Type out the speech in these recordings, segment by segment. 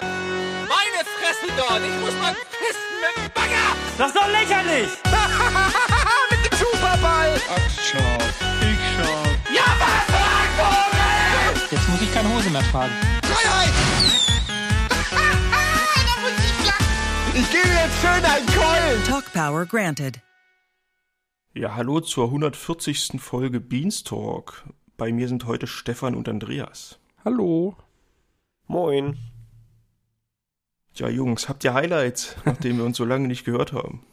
Meine Fresse dort! Ich muss mal pissen mit dem Bagger! Das ist doch lächerlich! mit dem Superball! Ach, schau. Ich schau. Ja, was, Vogel! Jetzt muss ich keine Hose mehr tragen. Freiheit! ich gebe jetzt schön einen Keulen! Talk Power granted. Ja, hallo zur 140. Folge Beanstalk. Bei mir sind heute Stefan und Andreas. Hallo. Moin. Ja, Jungs, habt ihr Highlights, nachdem wir uns so lange nicht gehört haben?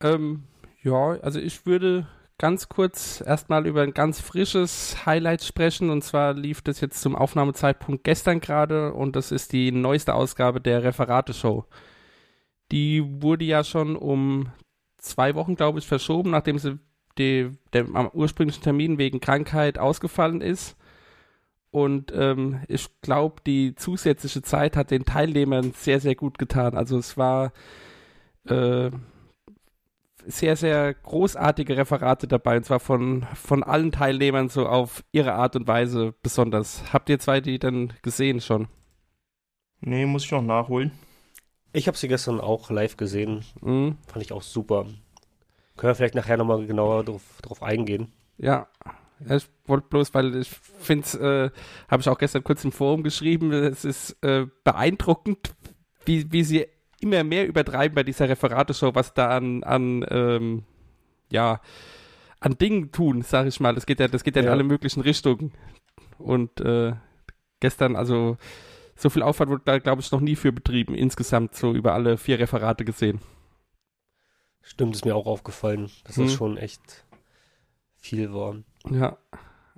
Ähm, ja, also ich würde ganz kurz erstmal über ein ganz frisches Highlight sprechen. Und zwar lief das jetzt zum Aufnahmezeitpunkt gestern gerade und das ist die neueste Ausgabe der Referate-Show. Die wurde ja schon um zwei Wochen, glaube ich, verschoben, nachdem sie am ursprünglichen Termin wegen Krankheit ausgefallen ist. Und ähm, ich glaube, die zusätzliche Zeit hat den Teilnehmern sehr, sehr gut getan. Also es war äh, sehr, sehr großartige Referate dabei, und zwar von, von allen Teilnehmern so auf ihre Art und Weise besonders. Habt ihr zwei die dann gesehen schon? Nee, muss ich noch nachholen. Ich habe sie gestern auch live gesehen. Mhm. Fand ich auch super. Können wir vielleicht nachher nochmal genauer drauf, drauf eingehen. Ja. Ja, Ich wollte bloß, weil ich finde es, äh, habe ich auch gestern kurz im Forum geschrieben, es ist äh, beeindruckend, wie, wie sie immer mehr übertreiben bei dieser Referateshow, was da an, an ähm, ja, an Dingen tun, sag ich mal. Das geht ja, das geht ja in Ja. alle möglichen Richtungen. Und äh, gestern, also so viel Aufwand wurde da, glaube ich, noch nie für betrieben, insgesamt so über alle vier Referate gesehen. Stimmt, ist mir auch aufgefallen, dass Mhm. das schon echt viel war. Ja,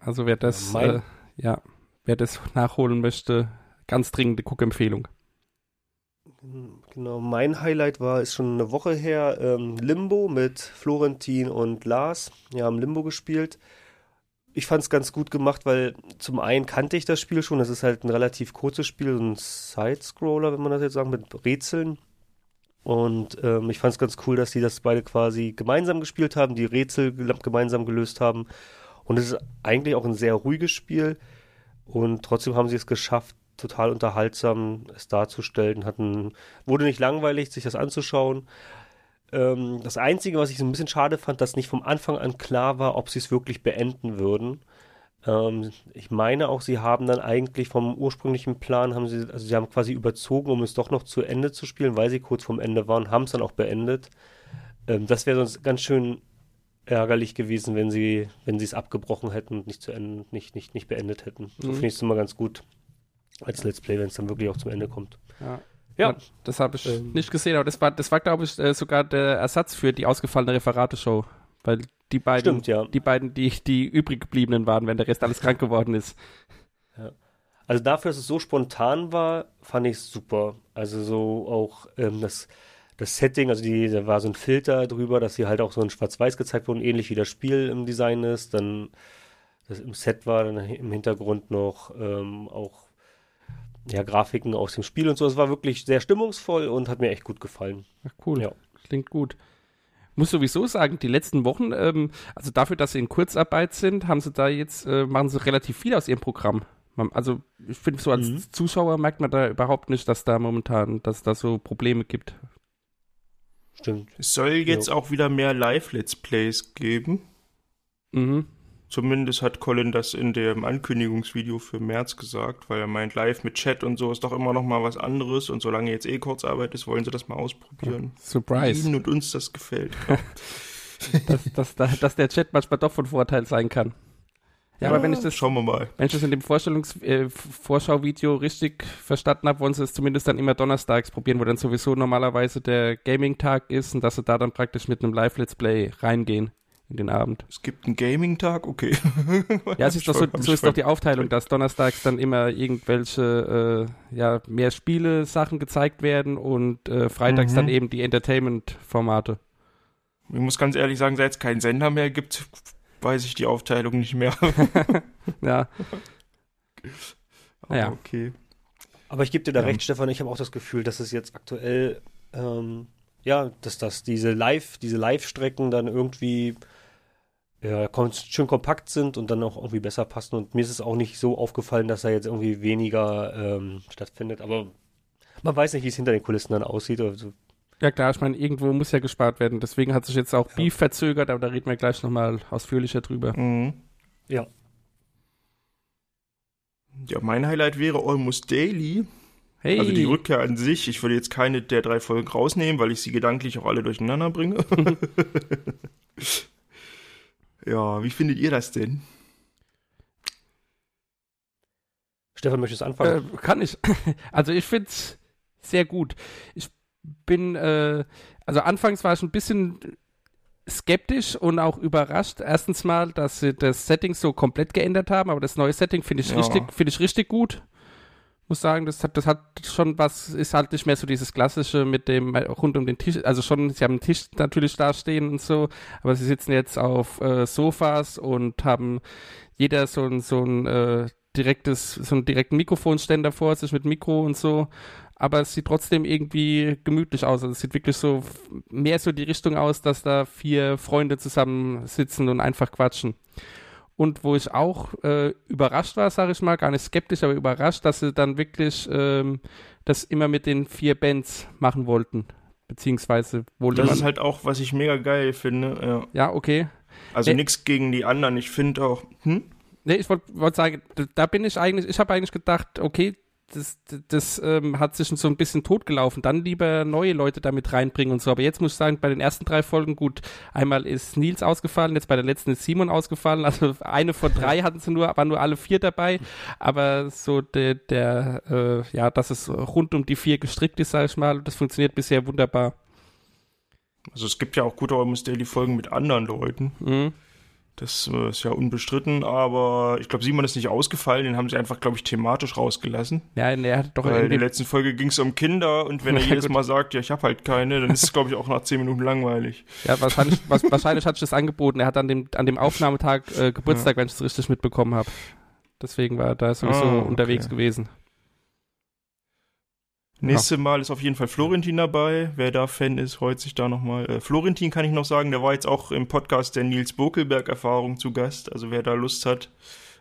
also wer das, äh, ja, wer das nachholen möchte, ganz dringende Guckempfehlung. Genau, mein Highlight war, ist schon eine Woche her, ähm, Limbo mit Florentin und Lars. Wir haben Limbo gespielt. Ich fand es ganz gut gemacht, weil zum einen kannte ich das Spiel schon. Es ist halt ein relativ kurzes Spiel, so ein Side-Scroller, wenn man das jetzt sagen, mit Rätseln. Und ähm, ich fand es ganz cool, dass die das beide quasi gemeinsam gespielt haben, die Rätsel gemeinsam gelöst haben. Und es ist eigentlich auch ein sehr ruhiges Spiel. Und trotzdem haben sie es geschafft, total unterhaltsam es darzustellen. Hatten, wurde nicht langweilig, sich das anzuschauen. Ähm, das Einzige, was ich so ein bisschen schade fand, dass nicht vom Anfang an klar war, ob sie es wirklich beenden würden. Ähm, ich meine auch, sie haben dann eigentlich vom ursprünglichen Plan, haben sie, also sie haben quasi überzogen, um es doch noch zu Ende zu spielen, weil sie kurz vorm Ende waren, haben es dann auch beendet. Ähm, das wäre sonst ganz schön ärgerlich gewesen, wenn sie, wenn sie es abgebrochen hätten und nicht zu Ende, nicht, nicht, nicht beendet hätten. So Mhm. finde ich es immer ganz gut als Let's Play, wenn es dann wirklich auch zum Ende kommt. Ja. Ja. Das habe ich Ähm. nicht gesehen, aber das war, das war glaube ich, äh, sogar der Ersatz für die ausgefallene Referateshow. Weil die beiden, Stimmt, ja. die beiden, die, die übrig gebliebenen waren, wenn der Rest alles krank geworden ist. Also dafür, dass es so spontan war, fand ich es super. Also so auch ähm, das, das Setting, also die, da war so ein Filter drüber, dass hier halt auch so ein Schwarz-Weiß gezeigt wurde, ähnlich wie das Spiel im Design ist. Dann das im Set war dann im Hintergrund noch ähm, auch ja, Grafiken aus dem Spiel und so. Es war wirklich sehr stimmungsvoll und hat mir echt gut gefallen. Ach, cool. Ja. Klingt gut. Muss sowieso sagen, die letzten Wochen, ähm, also dafür, dass sie in Kurzarbeit sind, haben sie da jetzt, äh, machen sie relativ viel aus ihrem Programm. Man, also ich finde, so als Mhm. Zuschauer merkt man da überhaupt nicht, dass da momentan, dass da so Probleme gibt. Stimmt. Es soll jetzt auch wieder mehr Live-Let's Plays geben. Mhm. Zumindest hat Colin das in dem Ankündigungsvideo für März gesagt, weil er meint, live mit Chat und so ist doch immer noch mal was anderes und solange jetzt eh Kurzarbeit ist, wollen sie das mal ausprobieren. Surprise. Ihnen und uns das gefällt. dass, dass, da- dass der Chat manchmal doch von Vorteil sein kann. Ja, aber wenn ich das, Schauen wir mal. wenn ich das in dem Vorstellungs äh, Vorschauvideo richtig verstanden habe, wollen sie es zumindest dann immer donnerstags probieren, wo dann sowieso normalerweise der Gaming-Tag ist und dass sie da dann praktisch mit einem Live-Let's Play reingehen in den Abend. Es gibt einen Gaming-Tag, okay. Ja, es ist doch so, so ist doch die Aufteilung, dass donnerstags dann immer irgendwelche äh, ja, mehr Spiele-Sachen gezeigt werden und äh, freitags Mhm. dann eben die Entertainment-Formate. Ich muss ganz ehrlich sagen, seit es keinen Sender mehr gibt, weiß ich die Aufteilung nicht mehr. Ja, Aber Ja. okay. Aber ich gebe dir da Ja. recht, Stefan. Ich habe auch das Gefühl, dass es jetzt aktuell, ähm, ja, dass das diese Live, diese Live-Strecken dann irgendwie ja, schön kompakt sind und dann auch irgendwie besser passen. Und mir ist es auch nicht so aufgefallen, dass da jetzt irgendwie weniger ähm, stattfindet. Aber man weiß nicht, wie es hinter den Kulissen dann aussieht. Also, Ja klar, ich meine, irgendwo muss ja gespart werden. Deswegen hat sich jetzt auch Ja. Beef verzögert, aber da reden wir gleich nochmal ausführlicher drüber. Mhm. ja. Ja, mein Highlight wäre Almost Daily. Hey, Also die Rückkehr an sich. Ich würde jetzt keine der drei Folgen rausnehmen, weil ich sie gedanklich auch alle durcheinander bringe. ja, wie findet ihr das denn? Stefan, möchtest du anfangen? äh, kann ich. Also ich finde es sehr gut. Ich bin, äh, also anfangs war ich ein bisschen skeptisch und auch überrascht. Erstens mal, dass sie das Setting so komplett geändert haben, aber das neue Setting finde ich Ja. richtig, finde ich richtig gut. Muss sagen, das hat, das hat schon was, ist halt nicht mehr so dieses klassische mit dem rund um den Tisch, also schon, sie haben einen Tisch natürlich da stehen und so, aber sie sitzen jetzt auf äh, Sofas und haben jeder so ein, so ein äh, direktes, so einen direkten Mikrofonständer vor sich mit Mikro und so. Aber es sieht trotzdem irgendwie gemütlich aus. Also es sieht wirklich so mehr so die Richtung aus, dass da vier Freunde zusammen sitzen und einfach quatschen. Und wo ich auch äh, überrascht war, sage ich mal, gar nicht skeptisch, aber überrascht, dass sie dann wirklich ähm, das immer mit den vier Bands machen wollten. Beziehungsweise wohl Das ist halt auch, was ich mega geil finde. Ja. ja, okay. Also Nee. nichts gegen die anderen. Ich finde auch, hm? Nee, ich wollte wollt sagen, da bin ich eigentlich, ich habe eigentlich gedacht, okay, das, das, das ähm, hat sich so ein bisschen totgelaufen. Dann lieber neue Leute damit reinbringen und so. Aber jetzt muss ich sagen, bei den ersten drei Folgen, gut, einmal ist Nils ausgefallen, jetzt bei der letzten ist Simon ausgefallen. Also eine von drei hatten sie nur, waren nur alle vier dabei. Aber so der, der äh, ja, dass es rund um die vier gestrickt ist, sage ich mal, das funktioniert bisher wunderbar. Also es gibt ja auch gute Almost Daily Folgen mit anderen Leuten. Mhm. Das äh, ist ja unbestritten, aber ich glaube, Simon ist nicht ausgefallen, den haben sie einfach, glaube ich, thematisch rausgelassen. Ja, er hat doch Weil in der letzten Folge ging es um Kinder und wenn er Ja, jedes. Mal sagt, ja, ich habe halt keine, dann ist es, glaube ich, auch nach zehn Minuten langweilig. Ja, wahrscheinlich, was, wahrscheinlich hat sich das angeboten. Er hat an dem, an dem Aufnahmetag äh, Geburtstag, wenn ich es richtig mitbekommen habe. Deswegen war er da sowieso Ah, okay. unterwegs gewesen. Nächstes Mal ist auf jeden Fall Florentin dabei. Wer da Fan ist, freut sich da nochmal. Äh, Florentin kann ich noch sagen, der war jetzt auch im Podcast der Nils Bokelberg-Erfahrung zu Gast. Also wer da Lust hat,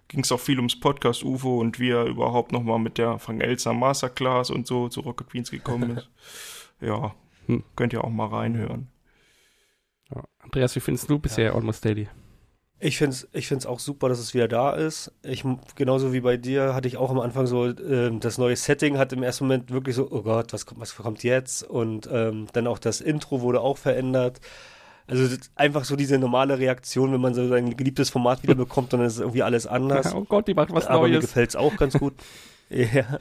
ging es auch viel ums Podcast UFO und wie er überhaupt nochmal mit der Frank Elster Masterclass und so zu Rocket Beans gekommen ist. ja, Hm. könnt ihr auch mal reinhören. Ja. Andreas, wie findest du bisher Almost Daily? Ich finde es ich find's auch super, dass es wieder da ist. Ich, genauso wie bei dir hatte ich auch am Anfang so, ähm, das neue Setting hat im ersten Moment wirklich so, oh Gott, was, kommt- was kommt jetzt? Und ähm, dann auch das Intro wurde auch verändert. Also einfach so diese normale Reaktion, wenn man so sein geliebtes Format wieder bekommt und dann ist irgendwie alles anders. oh Gott, die macht was aber mir Neues. gefällt es auch ganz gut. ja,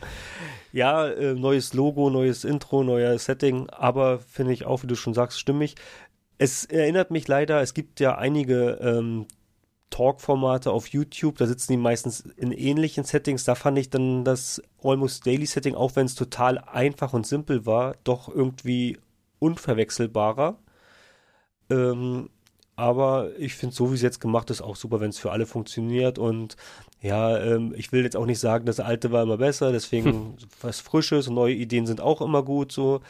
ja äh, neues Logo, neues Intro, neuer Setting, aber finde ich auch, wie du schon sagst, stimmig. Es erinnert mich leider, es gibt ja einige ähm, Talk-Formate auf YouTube, da sitzen die meistens in ähnlichen Settings. Da fand ich dann das Almost Daily Setting, auch wenn es total einfach und simpel war, doch irgendwie unverwechselbarer. Ähm, aber ich finde, so wie es jetzt gemacht ist, auch super, wenn es für alle funktioniert. Und ja, ähm, ich will jetzt auch nicht sagen, das alte war immer besser, deswegen was Frisches und neue Ideen sind auch immer gut so.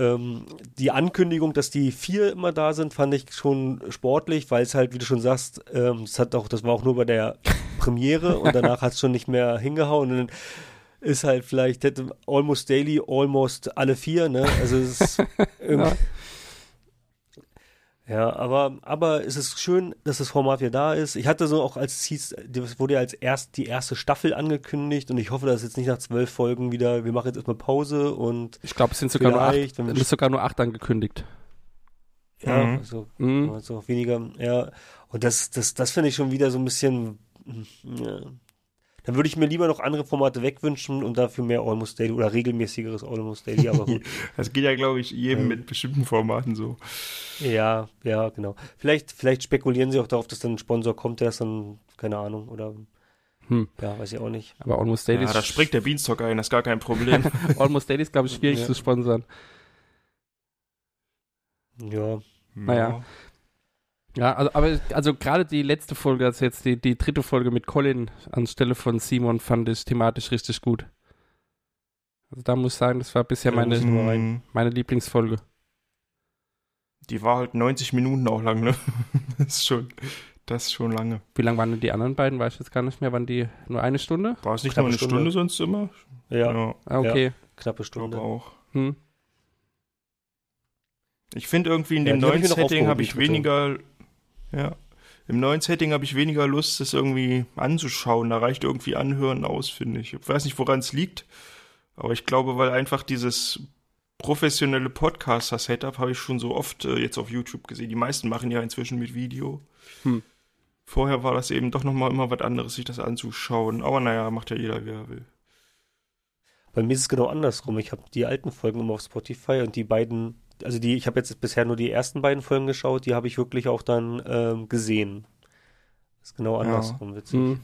Ähm, die Ankündigung, dass die vier immer da sind, fand ich schon sportlich, weil es halt, wie du schon sagst, ähm, das hat auch, das war auch nur bei der Premiere und danach hat es schon nicht mehr hingehauen. Und dann ist halt vielleicht hätte Almost Daily, Almost alle vier, ne? Also es ist irgendwie. Ja, aber, aber es ist schön, dass das Format wieder da ist. Ich hatte so auch, als es hieß, das wurde ja als erst die erste Staffel angekündigt und ich hoffe, dass jetzt nicht nach zwölf Folgen wieder, wir machen jetzt erstmal Pause und Ich glaube, es sind sogar nur, acht, wenn es ist sogar nur acht angekündigt. ja, Mhm. also, Mhm. also weniger, ja. Und das, das, das finde ich schon wieder so ein bisschen, ja. Dann würde ich mir lieber noch andere Formate wegwünschen und dafür mehr Almost Daily oder regelmäßigeres Almost Daily, aber gut. Das geht ja, glaube ich, jedem Ähm. mit bestimmten Formaten so. ja, ja, genau. Vielleicht, vielleicht spekulieren sie auch darauf, dass dann ein Sponsor kommt, der ist dann, keine Ahnung, oder, Hm. ja, weiß ich auch nicht. Aber Almost Daily Ja, da springt der Beanstalk ein, das ist gar kein Problem. Almost Daily ist, glaube ich, schwierig Ja. zu sponsern. Ja, Naja. Ja, also, aber also gerade die letzte Folge, also jetzt die, die dritte Folge mit Colin anstelle von Simon, fand ich thematisch richtig gut. Also da muss ich sagen, das war bisher Ja, meine. Mhm. meine Lieblingsfolge. Die war halt 90 Minuten auch lang, ne? Das ist schon Das ist schon lange. Wie lang waren denn die anderen beiden? Weiß ich jetzt gar nicht mehr. Waren die nur eine Stunde? War es nicht Knappe nur eine Stunde. Stunde sonst immer? Ja, Ah, okay. knappe ich glaube Stunde. auch. Hm. Ich finde irgendwie in Ja, dem hab neuen ich noch Setting habe ich die dritte. weniger, ja, im neuen Setting habe ich weniger Lust, das irgendwie anzuschauen. Da reicht irgendwie Anhören aus, finde ich. Ich weiß nicht, woran es liegt, aber ich glaube, weil einfach dieses professionelle Podcaster-Setup habe ich schon so oft äh, jetzt auf YouTube gesehen. Die meisten machen ja inzwischen mit Video. Hm. Vorher war das eben doch nochmal immer was anderes, sich das anzuschauen. Aber naja, macht ja jeder, wie er will. Bei mir ist es genau andersrum. Ich habe die alten Folgen immer auf Spotify und die beiden, also die, ich habe jetzt bisher nur die ersten beiden Folgen geschaut, die habe ich wirklich auch dann ähm, gesehen. Das ist genau Ja. andersrum, witzig. Hm.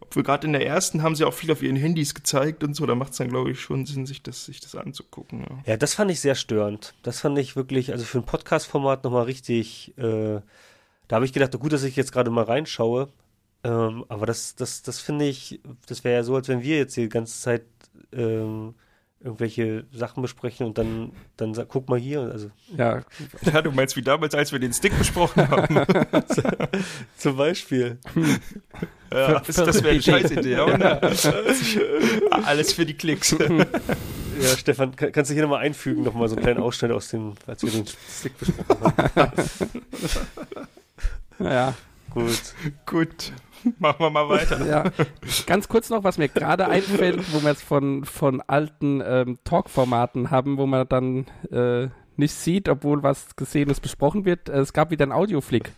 Obwohl gerade in der ersten haben sie auch viel auf ihren Handys gezeigt und so, da macht es dann, glaube ich, schon Sinn, sich das, sich das anzugucken. Ja. Ja, das fand ich sehr störend. Das fand ich wirklich, also für ein Podcast-Format nochmal richtig, äh, da habe ich gedacht, gut, dass ich jetzt gerade mal reinschaue. Ähm, aber das, das, das finde ich, das wäre ja so, als wenn wir jetzt die ganze Zeit ähm, irgendwelche Sachen besprechen und dann, dann sag, guck mal hier. Also Ja, Ja, du meinst wie damals, als wir den Stick besprochen haben. zum Beispiel. ja, das, das wäre eine Scheißidee, oder? Alles für die Klicks. Ja, Stefan, kann, kannst du hier nochmal einfügen, nochmal so einen kleinen Ausschnitt aus dem, als wir den Stick besprochen haben. ja. Gut. Gut, machen wir mal weiter. Ja, ganz kurz noch, was mir gerade einfällt, wo wir jetzt von, von alten ähm, Talk-Formaten haben, wo man dann äh, nicht sieht, obwohl was Gesehenes besprochen wird. Äh, Es gab wieder einen Audioflick.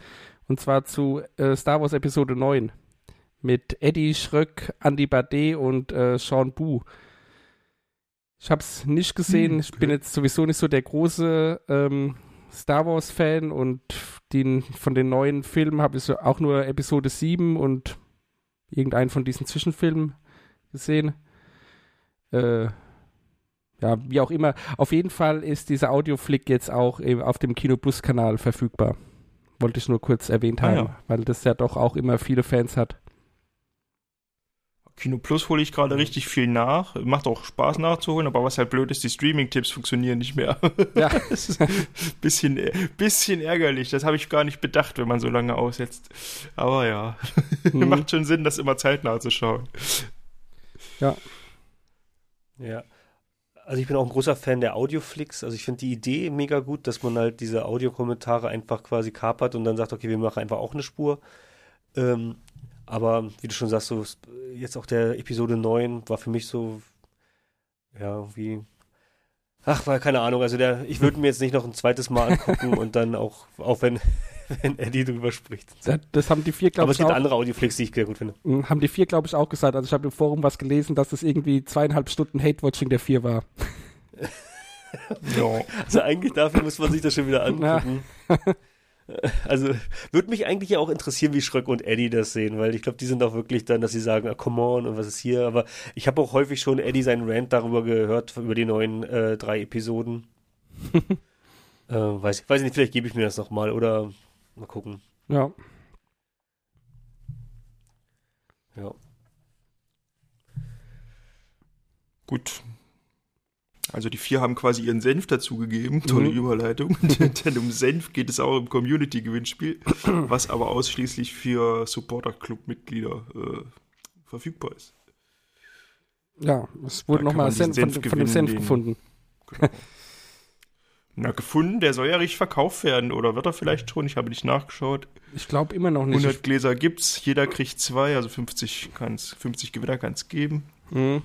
Und zwar zu äh, Star Wars Episode 9. Mit Eddie Schröck, Andy Bade und äh, Sean Bu. Ich habe es nicht gesehen. Ich bin jetzt sowieso nicht so der große ähm, Star Wars-Fan und den, von den neuen Filmen habe ich so auch nur Episode 7 und irgendeinen von diesen Zwischenfilmen gesehen. Äh, ja, wie auch immer. Auf jeden Fall ist dieser Audioflick jetzt auch auf dem Kino Plus Kanal verfügbar. Wollte ich nur kurz erwähnt Ah, haben, ja. weil das ja doch auch immer viele Fans hat. Kino Plus hole ich gerade richtig viel nach. Macht auch Spaß nachzuholen, aber was halt blöd ist, die Streaming-Tipps funktionieren nicht mehr. Ja. das ist ein bisschen, bisschen ärgerlich. Das habe ich gar nicht bedacht, wenn man so lange aussetzt. Aber ja, Hm. macht schon Sinn, das immer zeitnah zu schauen. Ja. Also ich bin auch ein großer Fan der Audioflix. Also ich finde die Idee mega gut, dass man halt diese Audiokommentare einfach quasi kapert und dann sagt, okay, wir machen einfach auch eine Spur. Ähm, aber wie du schon sagst, so jetzt auch der Episode 9 war für mich so, ja, wie, ach, war keine Ahnung. Also der, ich würde mir jetzt nicht noch ein zweites Mal angucken und dann auch, auch wenn, wenn Eddie drüber spricht. Das, das haben die vier, Aber glaube es ich, gibt auch, andere Audioflix, die ich sehr gut finde. mh, haben die vier, glaube ich, auch gesagt. Also ich habe im Forum was gelesen, dass das irgendwie zweieinhalb Stunden Hate-Watching der vier war. Ja. Also eigentlich dafür muss man sich das schon wieder angucken. Also würde mich eigentlich ja auch interessieren, wie Schröck und Eddie das sehen, weil ich glaube, die sind auch wirklich dann, dass sie sagen, ah, come on und was ist hier. Aber ich habe auch häufig schon Eddie seinen Rant darüber gehört, über die neuen äh, drei Episoden. äh, weiß, ich- weiß ich nicht, vielleicht gebe ich mir das nochmal oder mal gucken. Ja. Ja. Gut. Also die vier haben quasi ihren Senf dazugegeben. Tolle Mhm. Überleitung. Denn um Senf geht es auch im Community-Gewinnspiel, was aber ausschließlich für Supporter-Club-Mitglieder äh, verfügbar ist. Ja, es wurde nochmal diesen Senf von, Senf von dem Senf den- gefunden. Na, gefunden, der soll ja richtig verkauft werden. Oder wird er vielleicht schon? Ich habe nicht nachgeschaut. Ich glaube immer noch nicht. 100 Gläser gibt's, jeder kriegt zwei, also 50, kann's, 50 Gewinner kann es geben. Mhm.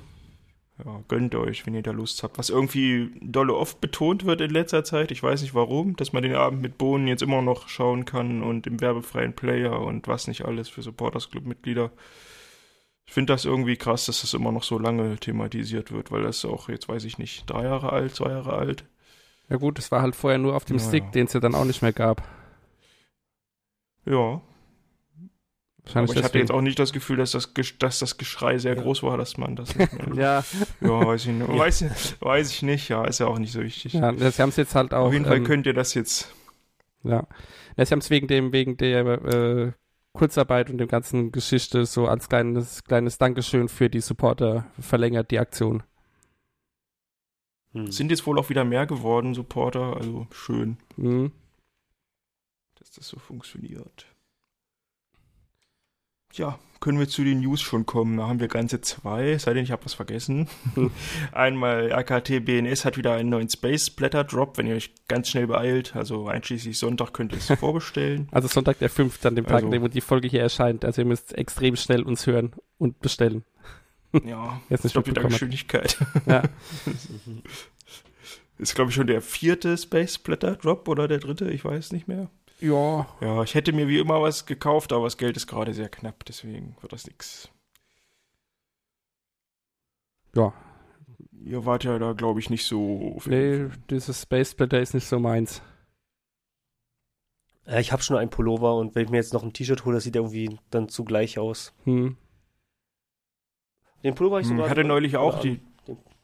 Ja, gönnt euch, wenn ihr da Lust habt. Was irgendwie dolle oft betont wird in letzter Zeit, ich weiß nicht warum, dass man den Abend mit Bohnen jetzt immer noch schauen kann und im werbefreien Player und was nicht alles für Supporters Club Mitglieder. Ich finde das irgendwie krass, dass das immer noch so lange thematisiert wird, weil das auch, jetzt weiß ich nicht, drei Jahre alt, zwei Jahre alt. Ja gut, es war halt vorher nur auf dem Ja, Stick, ja. den es ja dann auch nicht mehr gab. Ja, Wahrscheinlich aber ich hatte deswegen. jetzt auch nicht das Gefühl, dass das, dass das Geschrei sehr Ja. groß war, dass man das. Ja, ja, weiß ich nicht. Weiß, weiß ich nicht, ja, ist ja auch nicht so wichtig. ja, sie haben es jetzt halt auch. Auf jeden Fall ähm, könnt ihr das jetzt Ja. Ja, sie haben es wegen dem, wegen der äh, Kurzarbeit und dem ganzen Geschichte so als kleines, kleines Dankeschön für die Supporter verlängert, die Aktion. Hm. Sind jetzt wohl auch wieder mehr geworden, Supporter. Also schön, Mhm. dass das so funktioniert. Ja, können wir zu den News schon kommen. Da haben wir ganze zwei, sei denn ich habe was vergessen. Einmal RKT BNS hat wieder einen neuen Space Splatter Drop, wenn ihr euch ganz schnell beeilt. Also einschließlich Sonntag könnt ihr es vorbestellen. Also Sonntag der 5. an dem Tag, Also- an dem die Folge hier erscheint. Also ihr müsst extrem schnell uns hören und bestellen. Ja, Jetzt nicht doppelte. Geschwindigkeit. Ja. Ist, glaube ich, schon der vierte Space Splatter Drop oder der dritte, ich weiß nicht mehr. Ja, Ja, ich hätte mir wie immer was gekauft, aber das Geld ist gerade sehr knapp, deswegen wird das nix. Ja. Ihr wart ja da, glaube ich, nicht so. nee, dieses Space Splitter ist nicht so meins. Ja, ich habe schon einen Pullover und wenn ich mir jetzt noch ein T-Shirt hole, das sieht irgendwie dann zugleich aus. Hm. Den Pullover habe ich Hm, sogar. hatte neulich auch die.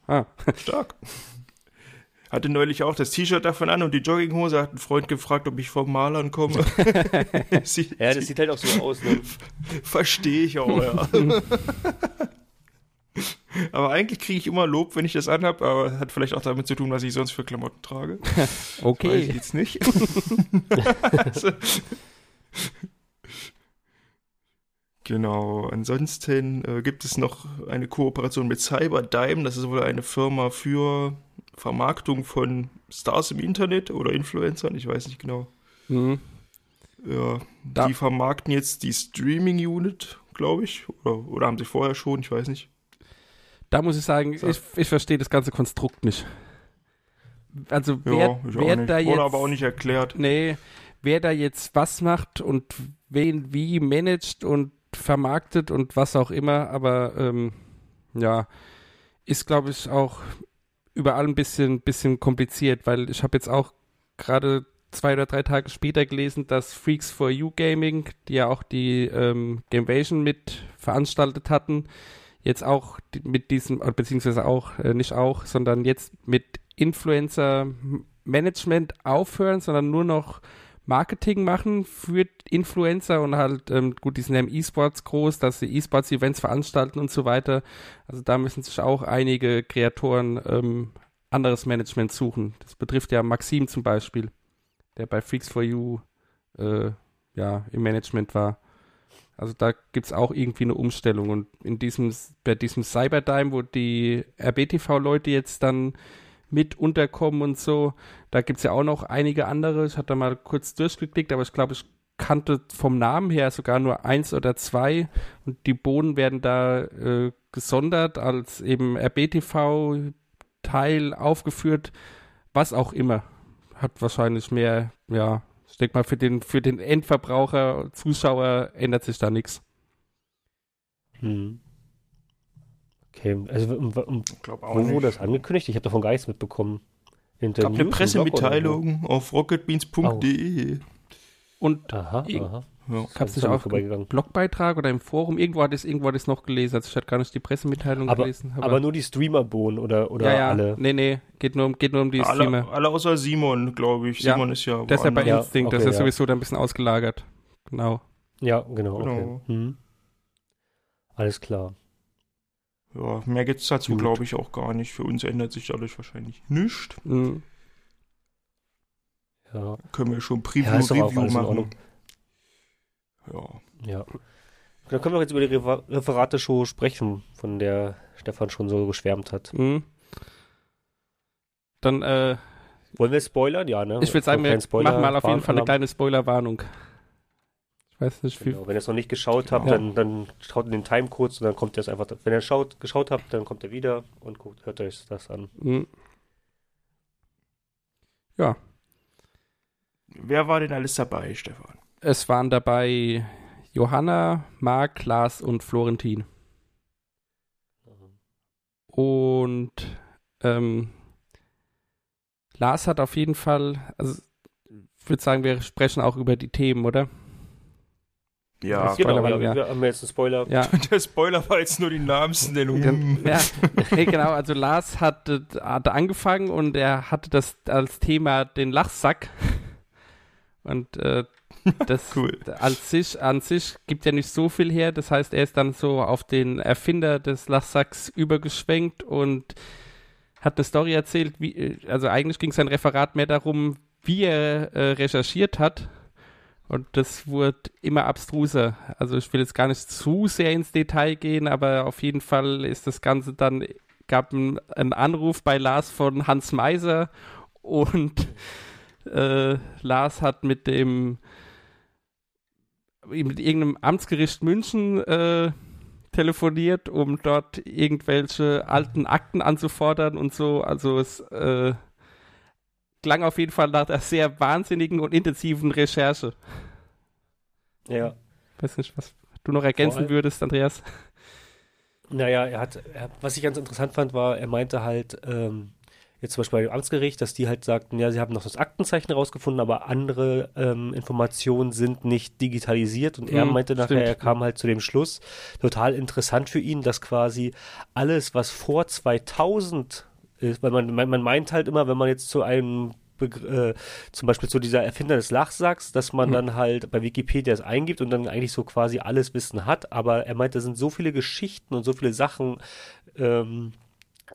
Ah, Stark. Hatte neulich auch das T-Shirt davon an und die Jogginghose hat ein Freund gefragt, ob ich vom Malern komme. Ja, das sieht halt auch so aus. Ne? Verstehe ich auch, ja. aber eigentlich kriege ich immer Lob, wenn ich das anhab, aber hat vielleicht auch damit zu tun, was ich sonst für Klamotten trage. Weiß ich okay. jetzt nicht. genau. Ansonsten äh, gibt es noch eine Kooperation mit Cyberdyme. Das ist wohl eine Firma für Vermarktung von Stars im Internet oder Influencern. Ich weiß nicht genau. Hm. Ja, Da- die vermarkten jetzt die Streaming Unit, glaube ich. Oder, oder haben sie vorher schon? Ich weiß nicht. Da muss ich sagen, So. ich, ich verstehe das ganze Konstrukt nicht. Also Ja, wer, ich wer da jetzt... Wurde aber auch nicht erklärt. Nee, wer da jetzt was macht und wen wie managt und vermarktet und was auch immer, aber ähm, ja, ist glaube ich auch überall ein bisschen, bisschen kompliziert, weil ich habe jetzt auch gerade zwei oder drei Tage später gelesen, dass Freaks for You Gaming, die ja auch die ähm, Gamevasion mit veranstaltet hatten, jetzt auch mit diesem, äh, beziehungsweise auch, äh, nicht auch, sondern jetzt mit Influencer Management aufhören, sondern nur noch Marketing machen für Influencer und halt, ähm, gut, die sind ja im E-Sports groß, dass sie E-Sports-Events veranstalten und so weiter. Also da müssen sich auch einige Kreatoren ähm, anderes Management suchen. Das betrifft ja Maxim zum Beispiel, der bei Freaks for You äh, ja, im Management war. Also da gibt es auch irgendwie eine Umstellung und in diesem, bei diesem Cyberdyme, wo die RBTV-Leute jetzt dann mit unterkommen und so, da gibt es ja auch noch einige andere. Ich hatte mal kurz durchgeklickt, aber ich glaube, ich kannte vom Namen her sogar nur eins oder zwei und die Bohnen werden da äh, gesondert als eben RBTV-Teil aufgeführt, was auch immer. Hat wahrscheinlich mehr, ja, ich denke mal, für den, für den Endverbraucher, Zuschauer ändert sich da nichts. Hm. Okay, also um, um, Ich glaube auch wo nicht. wurde das angekündigt? Ich habe davon gar nichts mitbekommen. In gab eine News, Pressemitteilung auf rocketbeans.de. Und wo? Aha, Ich- aha. Ja. gab es Das ist nicht auch einen Blogbeitrag oder im Forum? Irgendwo hat es irgendwo hat es noch gelesen. Also ich hatte gar nicht die Pressemitteilung Aber, gelesen. aber nur die Streamer-Bohnen oder, oder ja, ja, alle? nee, nee, geht nur um, geht nur um die Alle, Streamer. alle außer Simon, glaube ich. Ja. Simon ist ja Der ist ja bei Instinct, das okay, ist ja ja. sowieso da ein bisschen ausgelagert. Genau. Ja, genau. Genau. Okay. Hm. Alles klar. Ja, mehr gibt's dazu, Gut. glaube ich, auch gar nicht. Für uns ändert sich dadurch wahrscheinlich nichts. Mhm. Ja, Können wir schon Ja, auch Preview-Review in machen. Ja. ja. Dann können wir jetzt über die Refer Referate-Show sprechen, von der Stefan schon so geschwärmt hat. Mhm. Dann, äh, Wollen wir spoilern? Ja, ne? ich würde sagen, wir machen mal auf jeden Fall eine kleine Spoilerwarnung. Weiß nicht, wie. Genau. Wenn ihr es noch nicht geschaut habt, Ja. dann, dann schaut in den Timecode und dann kommt ihr es einfach. Wenn ihr schaut, geschaut habt, dann kommt er wieder und guckt, hört euch das an. Mhm. Ja, Wer war denn alles dabei, Stefan? es waren dabei Johanna, Marc, Lars und Florentin. Und ähm, Lars hat auf jeden Fall, also ich würde sagen, wir sprechen auch über die Themen, oder? Ja, Genau, ja, ja. wir haben jetzt einen Spoiler. Ja, der Spoiler war jetzt nur die Namensnennung. ja genau. Also Lars hat, hatte angefangen und er hatte das als Thema den Lachsack. Und äh, das Cool. als sich, an sich gibt ja nicht so viel her. Das heißt, er ist dann so auf den Erfinder des Lachsacks übergeschwenkt und hat eine Story erzählt, wie, äh, also eigentlich ging sein Referat mehr darum, wie er äh, recherchiert hat Und das wurde immer abstruser. Also ich will jetzt gar nicht zu sehr ins Detail gehen, aber auf jeden Fall ist das Ganze dann, gab einen Anruf bei Lars von Hans Meiser und äh, Lars hat mit dem mit irgendeinem Amtsgericht München äh, telefoniert, um dort irgendwelche alten Akten anzufordern und so. Also es äh, klang auf jeden Fall nach einer sehr wahnsinnigen und intensiven Recherche. Ja. Weiß nicht, was du noch ergänzen würdest, Andreas. Naja, er hat, er, was ich ganz interessant fand, war, er meinte halt, ähm, jetzt zum Beispiel bei dem Amtsgericht, dass die halt sagten, ja, sie haben noch das Aktenzeichen rausgefunden, aber andere ähm, Informationen sind nicht digitalisiert. Und er Hm, meinte nachher, stimmt. er kam halt zu dem Schluss, total interessant für ihn, dass quasi alles, was vor 2000 ist, weil man, man, man meint halt immer, wenn man jetzt zu einem Begr- äh, zum Beispiel zu dieser Erfinder des Lachsacks, dass man Mhm. dann halt bei Wikipedia es eingibt und dann eigentlich so quasi alles Wissen hat. Aber er meint, da sind so viele Geschichten und so viele Sachen ähm,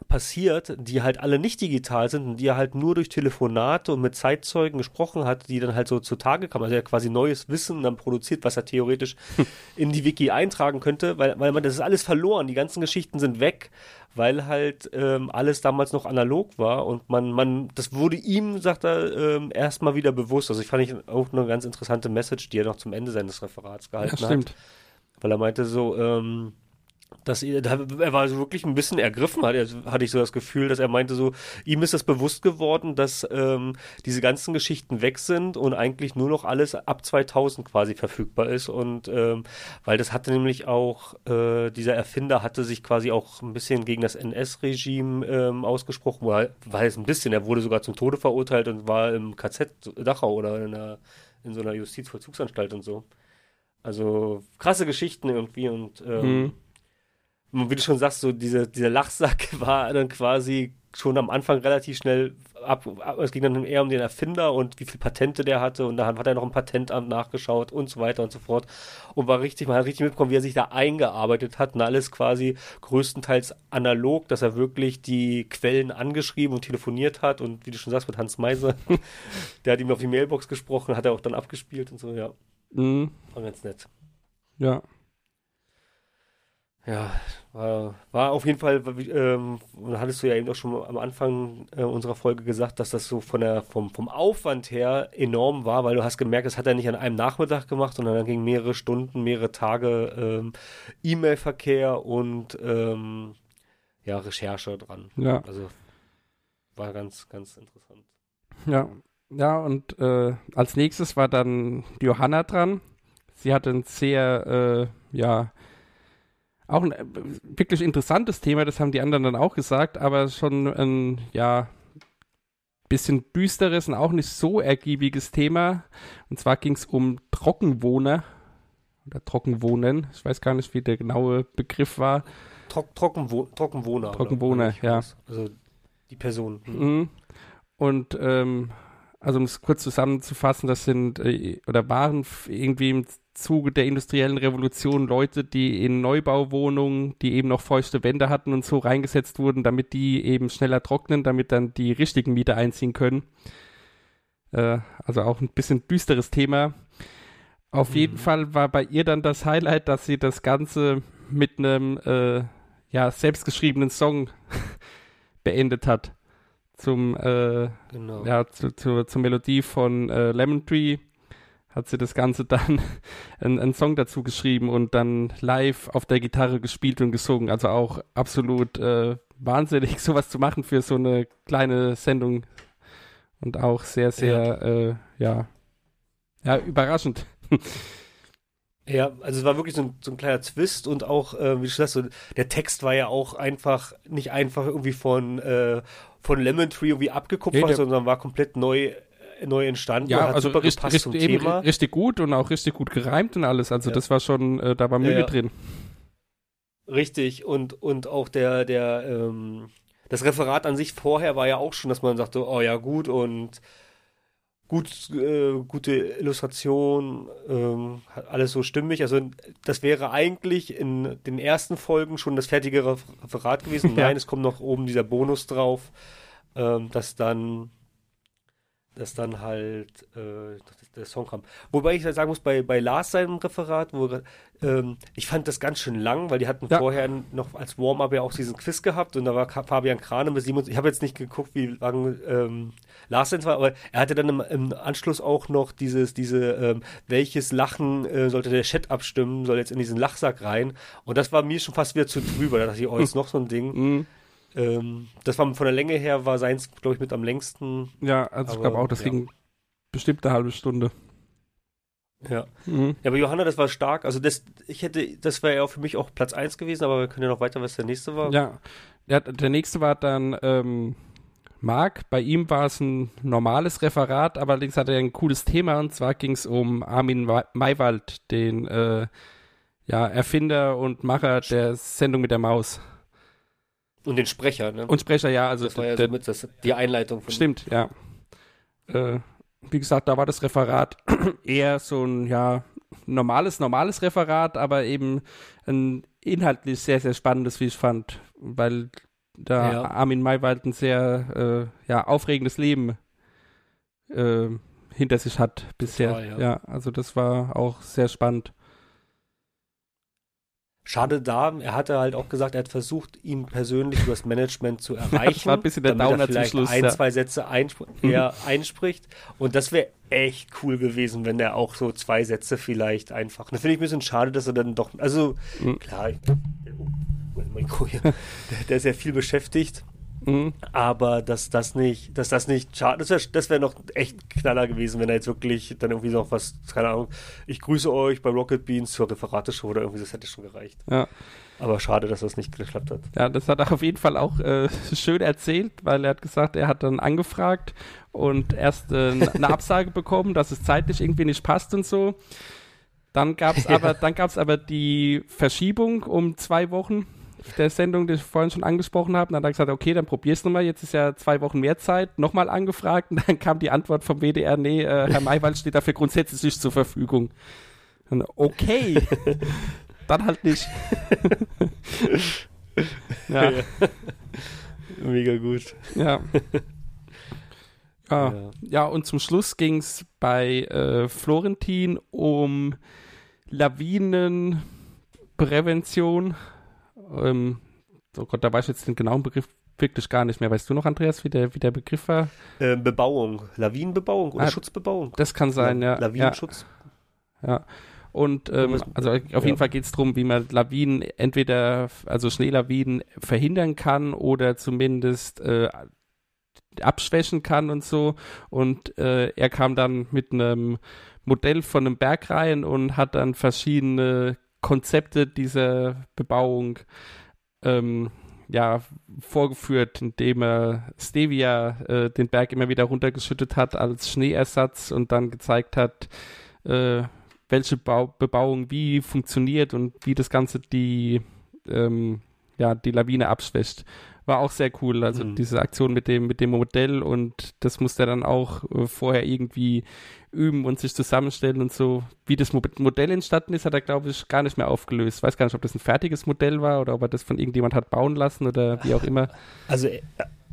passiert, die halt alle nicht digital sind und die er halt nur durch Telefonate und mit Zeitzeugen gesprochen hat, die dann halt so zutage kamen. Also er quasi neues Wissen dann produziert, was er theoretisch in die Wiki eintragen könnte, weil, weil man, das ist alles verloren. Die ganzen Geschichten sind weg, weil halt ähm, alles damals noch analog war und man, man, das wurde ihm, sagt er, ähm, erstmal wieder bewusst. Also ich fand ich auch eine ganz interessante Message, die er noch zum Ende seines Referats gehalten Ja, hat stimmt. weil er meinte so, ähm, dass er, er war wirklich ein bisschen ergriffen, hatte, hatte ich so das Gefühl, dass er meinte so, ihm ist das bewusst geworden, dass ähm, diese ganzen Geschichten weg sind und eigentlich nur noch alles ab 2000 quasi verfügbar ist und ähm, weil das hatte nämlich auch, äh, dieser Erfinder hatte sich quasi auch ein bisschen gegen das NS-Regime ähm, ausgesprochen, weil, weil es ein bisschen, er wurde sogar zum Tode verurteilt und war im KZ Dachau oder in, einer, in so einer Justizvollzugsanstalt und so. Also krasse Geschichten irgendwie und ähm, Mhm. Wie du schon sagst, so diese, dieser Lachsack war dann quasi schon am Anfang relativ schnell ab, ab. Es ging dann eher um den Erfinder und wie viele Patente der hatte und dann hat er noch im Patentamt nachgeschaut und so weiter und so fort und war richtig, man hat richtig mitbekommen, wie er sich da eingearbeitet hat und alles quasi größtenteils analog, dass er wirklich die Quellen angeschrieben und telefoniert hat und wie du schon sagst mit Hans Meiser, der hat ihm auf die Mailbox gesprochen, hat er auch dann abgespielt und so, ja, Mhm. war ganz nett. Ja. Ja, war, war auf jeden Fall, ähm, hattest du ja eben auch schon am Anfang äh, unserer Folge gesagt, dass das so von der, vom, vom Aufwand her enorm war, weil du hast gemerkt, das hat er nicht an einem Nachmittag gemacht, sondern dann ging mehrere Stunden, mehrere Tage ähm, E-Mail-Verkehr und ähm, ja, Recherche dran. Ja. Also war ganz, ganz interessant. Ja, ja, und äh, als nächstes war dann Johanna dran. Sie hatte ein sehr, äh, ja, auch ein äh, wirklich interessantes Thema, das haben die anderen dann auch gesagt, aber schon ein, ja, bisschen düsteres und auch nicht so ergiebiges Thema. Und zwar ging es um Trockenwohner oder Trockenwohnen. Ich weiß gar nicht, wie der genaue Begriff war. Trock, Trockenwo Trockenwohner. Trockenwohner, ja. weiß. Also die Person. Hm. Mhm. Und ähm, also um es kurz zusammenzufassen, das sind äh, oder waren irgendwie im Zuge der industriellen Revolution Leute, die in Neubauwohnungen, die eben noch feuchte Wände hatten und so reingesetzt wurden, damit die eben schneller trocknen, damit dann die richtigen Mieter einziehen können. Äh, also auch ein bisschen düsteres Thema. Auf jeden Fall war bei ihr dann das Highlight, dass sie das Ganze mit einem äh, ja, selbstgeschriebenen Song beendet hat. Zum, äh, Genau. ja, zu, zu, zur Melodie von äh, Lemon Tree hat sie das Ganze dann einen, einen Song dazu geschrieben und dann live auf der Gitarre gespielt und gesungen. Also auch absolut äh, wahnsinnig, sowas zu machen für so eine kleine Sendung. Und auch sehr, sehr, äh, ja, ja, überraschend. Ja, also es war wirklich so ein, so ein kleiner Twist und auch, äh, wie du sagst, so, der Text war ja auch einfach, nicht einfach irgendwie von, äh, von Lemon Tree irgendwie abgekupfert, Nee, der- sondern war komplett neu, neu entstanden. Ja, also super richtig, gepasst zum richtig, richtig gut und auch richtig gut gereimt und alles. Also Ja. das war schon, äh, da war Mühe Ja, drin. Richtig, und, und auch der, der, ähm, das Referat an sich vorher war ja auch schon, dass man sagte, oh ja, gut und gut, äh, gute Illustration, ähm, alles so stimmig. Also das wäre eigentlich in den ersten Folgen schon das fertige Ref- Referat gewesen. Nein, es kommt noch oben dieser Bonus drauf, ähm, dass dann dass dann halt äh, der Song kam. Wobei ich halt sagen muss, bei, bei Lars seinem Referat, wo, ähm, ich fand das ganz schön lang, weil die hatten Ja. vorher noch als Warm-up ja auch diesen Quiz gehabt und da war Fabian Krane mit 27, ich habe jetzt nicht geguckt, wie lang ähm, Lars denn war, aber er hatte dann im, im Anschluss auch noch dieses, diese, ähm, welches Lachen äh, sollte der Chat abstimmen, soll jetzt in diesen Lachsack rein und das war mir schon fast wieder zu drüber, da dachte ich, oh, ist noch so ein Ding. Mhm. Ähm, das war von der Länge her, war seins, glaube ich, mit am längsten. Ja, also ich Aber, glaube auch, das ja. ging bestimmt eine halbe Stunde. Ja. Mhm. Ja, aber Johanna, das war stark. Also das, ich hätte, das wäre ja für mich auch Platz 1 gewesen, aber wir können ja noch weiter, was der nächste war. Ja, der, der nächste war dann ähm, Marc. Bei ihm war es ein normales Referat, aber allerdings hatte er ein cooles Thema und zwar ging es um Armin Wa- Maywald, den äh, ja, Erfinder und Macher der Sendung mit der Maus. Und den Sprecher, ne? Und Sprecher, ja, also das war ja der, so mit das, die Einleitung von Stimmt, ja. Äh, wie gesagt, da war das Referat eher so ein, ja, normales, normales Referat, aber eben ein inhaltlich sehr, sehr spannendes, wie ich fand, weil da Ja. Armin Maywald ein sehr, äh, ja, aufregendes Leben äh, hinter sich hat bisher. Total, ja. also das war auch sehr spannend. Schade da, er hatte halt auch gesagt, er hat versucht, ihn persönlich über das Management zu erreichen. war ein bisschen der damit Downer er vielleicht Schluss, ein, ja. zwei Sätze einspr einspricht. Und das wäre echt cool gewesen, wenn er auch so zwei Sätze vielleicht einfach. Das finde ich ein bisschen schade, dass er dann doch. Also, Mhm. klar, oh, der, der ist ja viel beschäftigt. Mhm. Aber dass das nicht, dass das nicht schade, das wäre das wär noch echt Knaller gewesen, wenn er jetzt wirklich dann irgendwie noch was, keine Ahnung, ich grüße euch bei Rocket Beans zur Referateshow oder irgendwie, das hätte schon gereicht. Ja. Aber schade, dass das nicht geklappt hat. Ja, das hat er auf jeden Fall auch äh, schön erzählt, weil er hat gesagt, er hat dann angefragt und erst äh, eine Absage bekommen, dass es zeitlich irgendwie nicht passt und so. Dann gab es aber, dann gab's aber die Verschiebung um zwei Wochen der Sendung, die ich vorhin schon angesprochen habe. Und dann hat er gesagt, okay, dann probier's nochmal. Jetzt ist ja zwei Wochen mehr Zeit. Nochmal angefragt. Und dann kam die Antwort vom WDR, nee, äh, Herr Maywald steht dafür grundsätzlich nicht zur Verfügung. Und, okay. dann halt nicht. ja. Mega gut. Ja. ja. Ja. Ja, und zum Schluss ging es bei äh, Florentin um Lawinenprävention. Ähm, oh Gott, da weiß ich jetzt den genauen Begriff wirklich gar nicht mehr. Weißt du noch, Andreas, wie der, wie der Begriff war? Äh, Bebauung, Lawinenbebauung oder Ah, Schutzbebauung. Das kann sein, ja. ja. Lawinenschutz. Ja. Und ähm, also auf ja. jeden Fall geht es darum, wie man Lawinen entweder, also Schneelawinen verhindern kann oder zumindest äh, abschwächen kann und so. Und äh, er kam dann mit einem Modell von einem Berg rein und hat dann verschiedene Konzepte dieser Bebauung ähm, ja, vorgeführt, indem er Stevia äh, den Berg immer wieder runtergeschüttet hat als Schneeersatz und dann gezeigt hat, äh, welche Bau Bebauung wie funktioniert und wie das Ganze die, ähm, ja, die Lawine abschwächt. War auch sehr cool, also Mhm. diese Aktion mit dem, mit dem Modell und das musste er dann auch äh, vorher irgendwie üben und sich zusammenstellen und so. Wie das Mo Modell entstanden ist, hat er, glaube ich, gar nicht mehr aufgelöst. Weiß gar nicht, ob das ein fertiges Modell war oder ob er das von irgendjemand hat bauen lassen oder wie auch immer. Also, er-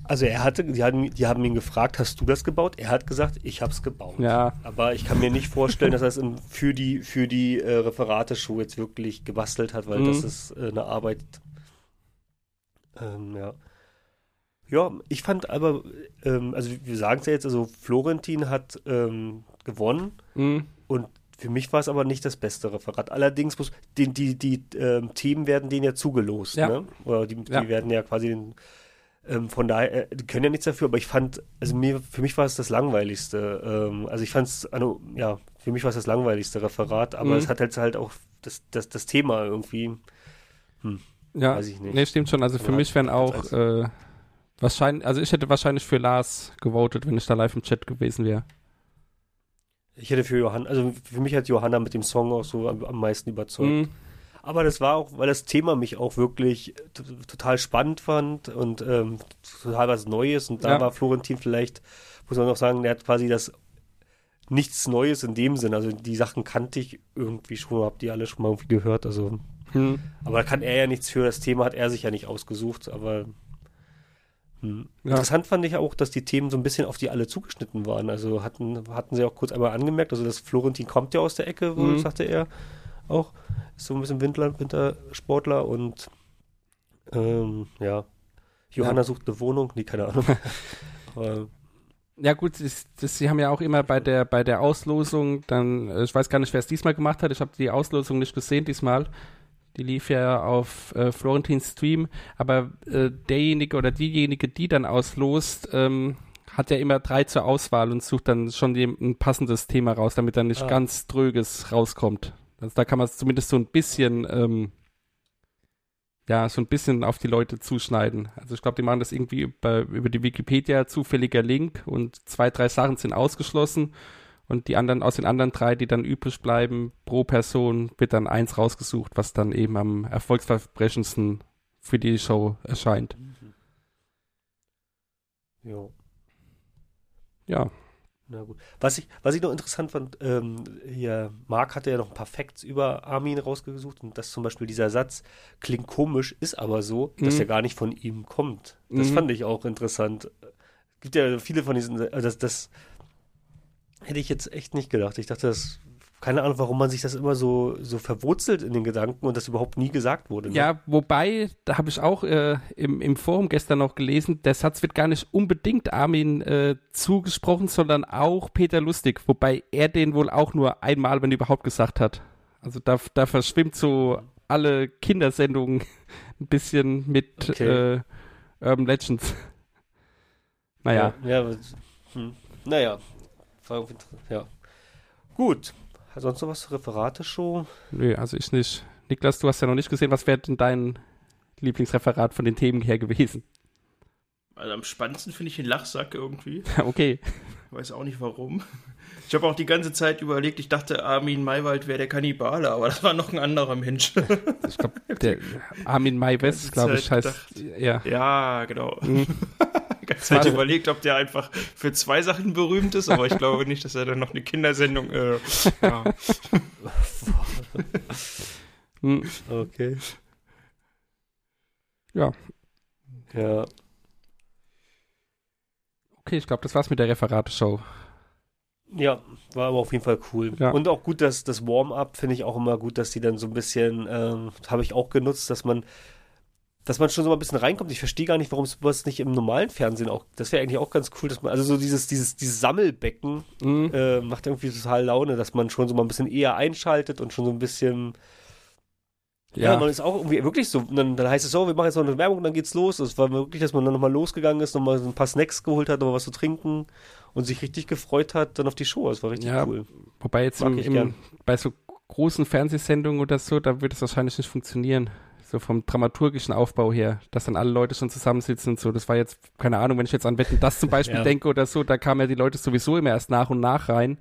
also er hatte, die haben, die haben ihn gefragt, hast du das gebaut? Er hat gesagt, ich habe es gebaut. Ja, Aber ich kann mir nicht vorstellen, dass er es für die, für die äh, Referateshow jetzt wirklich gebastelt hat, weil Mhm. das ist äh, eine Arbeit. Ähm, ja. Ja, ich fand aber, ähm, also wir sagen es ja jetzt, also Florentin hat ähm, gewonnen mhm. und für mich war es aber nicht das beste Referat. Allerdings muss, die, die, die ähm, Themen werden denen ja zugelost, Ja. ne? Oder die, die Ja. werden ja quasi den, ähm, von daher, äh, die können ja nichts dafür, aber ich fand, also mir, für mich war es das langweiligste. Ähm, also ich fand es, also, ja, für mich war es das langweiligste Referat, aber Mhm. es hat jetzt halt auch das, das, das Thema irgendwie, Ja, Weiß ich nicht. nee, stimmt schon. Also für Ja, mich wären auch äh, wahrscheinlich, also ich hätte wahrscheinlich für Lars gewotet, wenn ich da live im Chat gewesen wäre. ich hätte für Johanna, also für mich hat Johanna mit dem Song auch so am, am meisten überzeugt. Mhm. Aber das war auch, weil das Thema mich auch wirklich total spannend fand und ähm, total was Neues. Und da Ja. war Florentin vielleicht, muss man noch sagen, der hat quasi das nichts Neues in dem Sinn. Also die Sachen kannte ich irgendwie schon, habt ihr alle schon mal irgendwie gehört. Also, Mhm. aber da kann er ja nichts für. Das Thema hat er sich ja nicht ausgesucht. Aber Hm. Ja. Interessant fand ich auch, dass die Themen so ein bisschen auf die alle zugeschnitten waren. Also hatten, hatten sie auch kurz einmal angemerkt, also das Florentin kommt ja aus der Ecke, Mhm. sagte er auch. Ist so ein bisschen Winter, Wintersportler und ähm, ja. Johanna Ja. sucht eine Wohnung, nee, keine Ahnung. Aber, Ja gut, das, das, sie haben ja auch immer bei der bei der Auslosung dann, äh, ich weiß gar nicht, wer es diesmal gemacht hat, ich habe die Auslosung nicht gesehen diesmal. Die lief ja auf äh, Florentins Stream, aber äh, derjenige oder diejenige, die dann auslost, ähm, hat ja immer drei zur Auswahl und sucht dann schon ein passendes Thema raus, damit dann nicht Ah. ganz dröges rauskommt. Also da kann man es zumindest so ein bisschen, ähm, ja, so ein bisschen auf die Leute zuschneiden. Also ich glaube, die machen das irgendwie über, über die Wikipedia zufälliger Link und zwei, drei Sachen sind ausgeschlossen und die anderen, aus den anderen drei, die dann übrig bleiben, pro Person wird dann eins rausgesucht, was dann eben am erfolgsversprechendsten für die Show erscheint. ja. Ja, Na gut. Was ich, was ich noch interessant fand, ähm, hier, Marc hatte ja noch ein paar Facts über Armin rausgesucht und dass zum Beispiel dieser Satz klingt komisch, ist aber so, dass Mhm. er gar nicht von ihm kommt. Das Mhm. fand ich auch interessant. Es gibt ja viele von diesen, äh, das, das hätte ich jetzt echt nicht gedacht. Ich dachte, das, keine Ahnung, warum man sich das immer so, so verwurzelt in den Gedanken und das überhaupt nie gesagt wurde. Ne? Ja, wobei, da habe ich auch äh, im, im Forum gestern noch gelesen, der Satz wird gar nicht unbedingt Armin äh, zugesprochen, sondern auch Peter Lustig, wobei er den wohl auch nur einmal, wenn überhaupt, gesagt hat. Also da, da verschwimmt so alle Kindersendungen ein bisschen mit Okay. äh, Urban Legends. Naja, Ja, ja, hm. naja. War Ja. Gut. Sonst noch was zur Referate-Show? nö, also ich nicht. Niklas, du hast ja noch nicht gesehen, was wäre denn dein Lieblingsreferat von den Themen her gewesen? Also am spannendsten finde ich den Lachsack irgendwie. okay. Weiß auch nicht warum. Ich habe auch die ganze Zeit überlegt, ich dachte, Armin Maywald wäre der Kannibale, aber das war noch ein anderer Mensch. Ich glaube, der Armin Mai West, glaube ich, heißt. Ja. ja, genau. Mhm. Die ganze Zeit überlegt, ob der einfach für zwei Sachen berühmt ist, aber ich glaube nicht, dass er dann noch eine Kindersendung. Äh, ja. Okay. Ja. Ja. Okay, ich glaube, das war's mit der Referate-Show. Ja, war aber auf jeden Fall cool. Ja. Und auch gut, dass das Warm-up finde ich auch immer gut, dass die dann so ein bisschen, ähm, habe ich auch genutzt, dass man, dass man schon so ein bisschen reinkommt. Ich verstehe gar nicht, warum es nicht im normalen Fernsehen auch, das wäre eigentlich auch ganz cool, dass man, also so dieses, dieses, dieses Sammelbecken Mhm. äh, macht irgendwie total Laune, dass man schon so mal ein bisschen eher einschaltet und schon so ein bisschen, ja, Ja, man ist auch irgendwie wirklich so, dann, dann heißt es so, wir machen jetzt noch eine Werbung und dann geht's los. Es war wirklich, dass man dann nochmal losgegangen ist, nochmal so ein paar Snacks geholt hat, nochmal was zu trinken und sich richtig gefreut hat dann auf die Show. Das war richtig Ja. cool. wobei jetzt im, im, bei so großen Fernsehsendungen oder so, da wird es wahrscheinlich nicht funktionieren. So vom dramaturgischen Aufbau her, dass dann alle Leute schon zusammensitzen und so. Das war jetzt, keine Ahnung, wenn ich jetzt an Wetten das zum Beispiel Ja. denke oder so, da kamen ja die Leute sowieso immer erst nach und nach rein.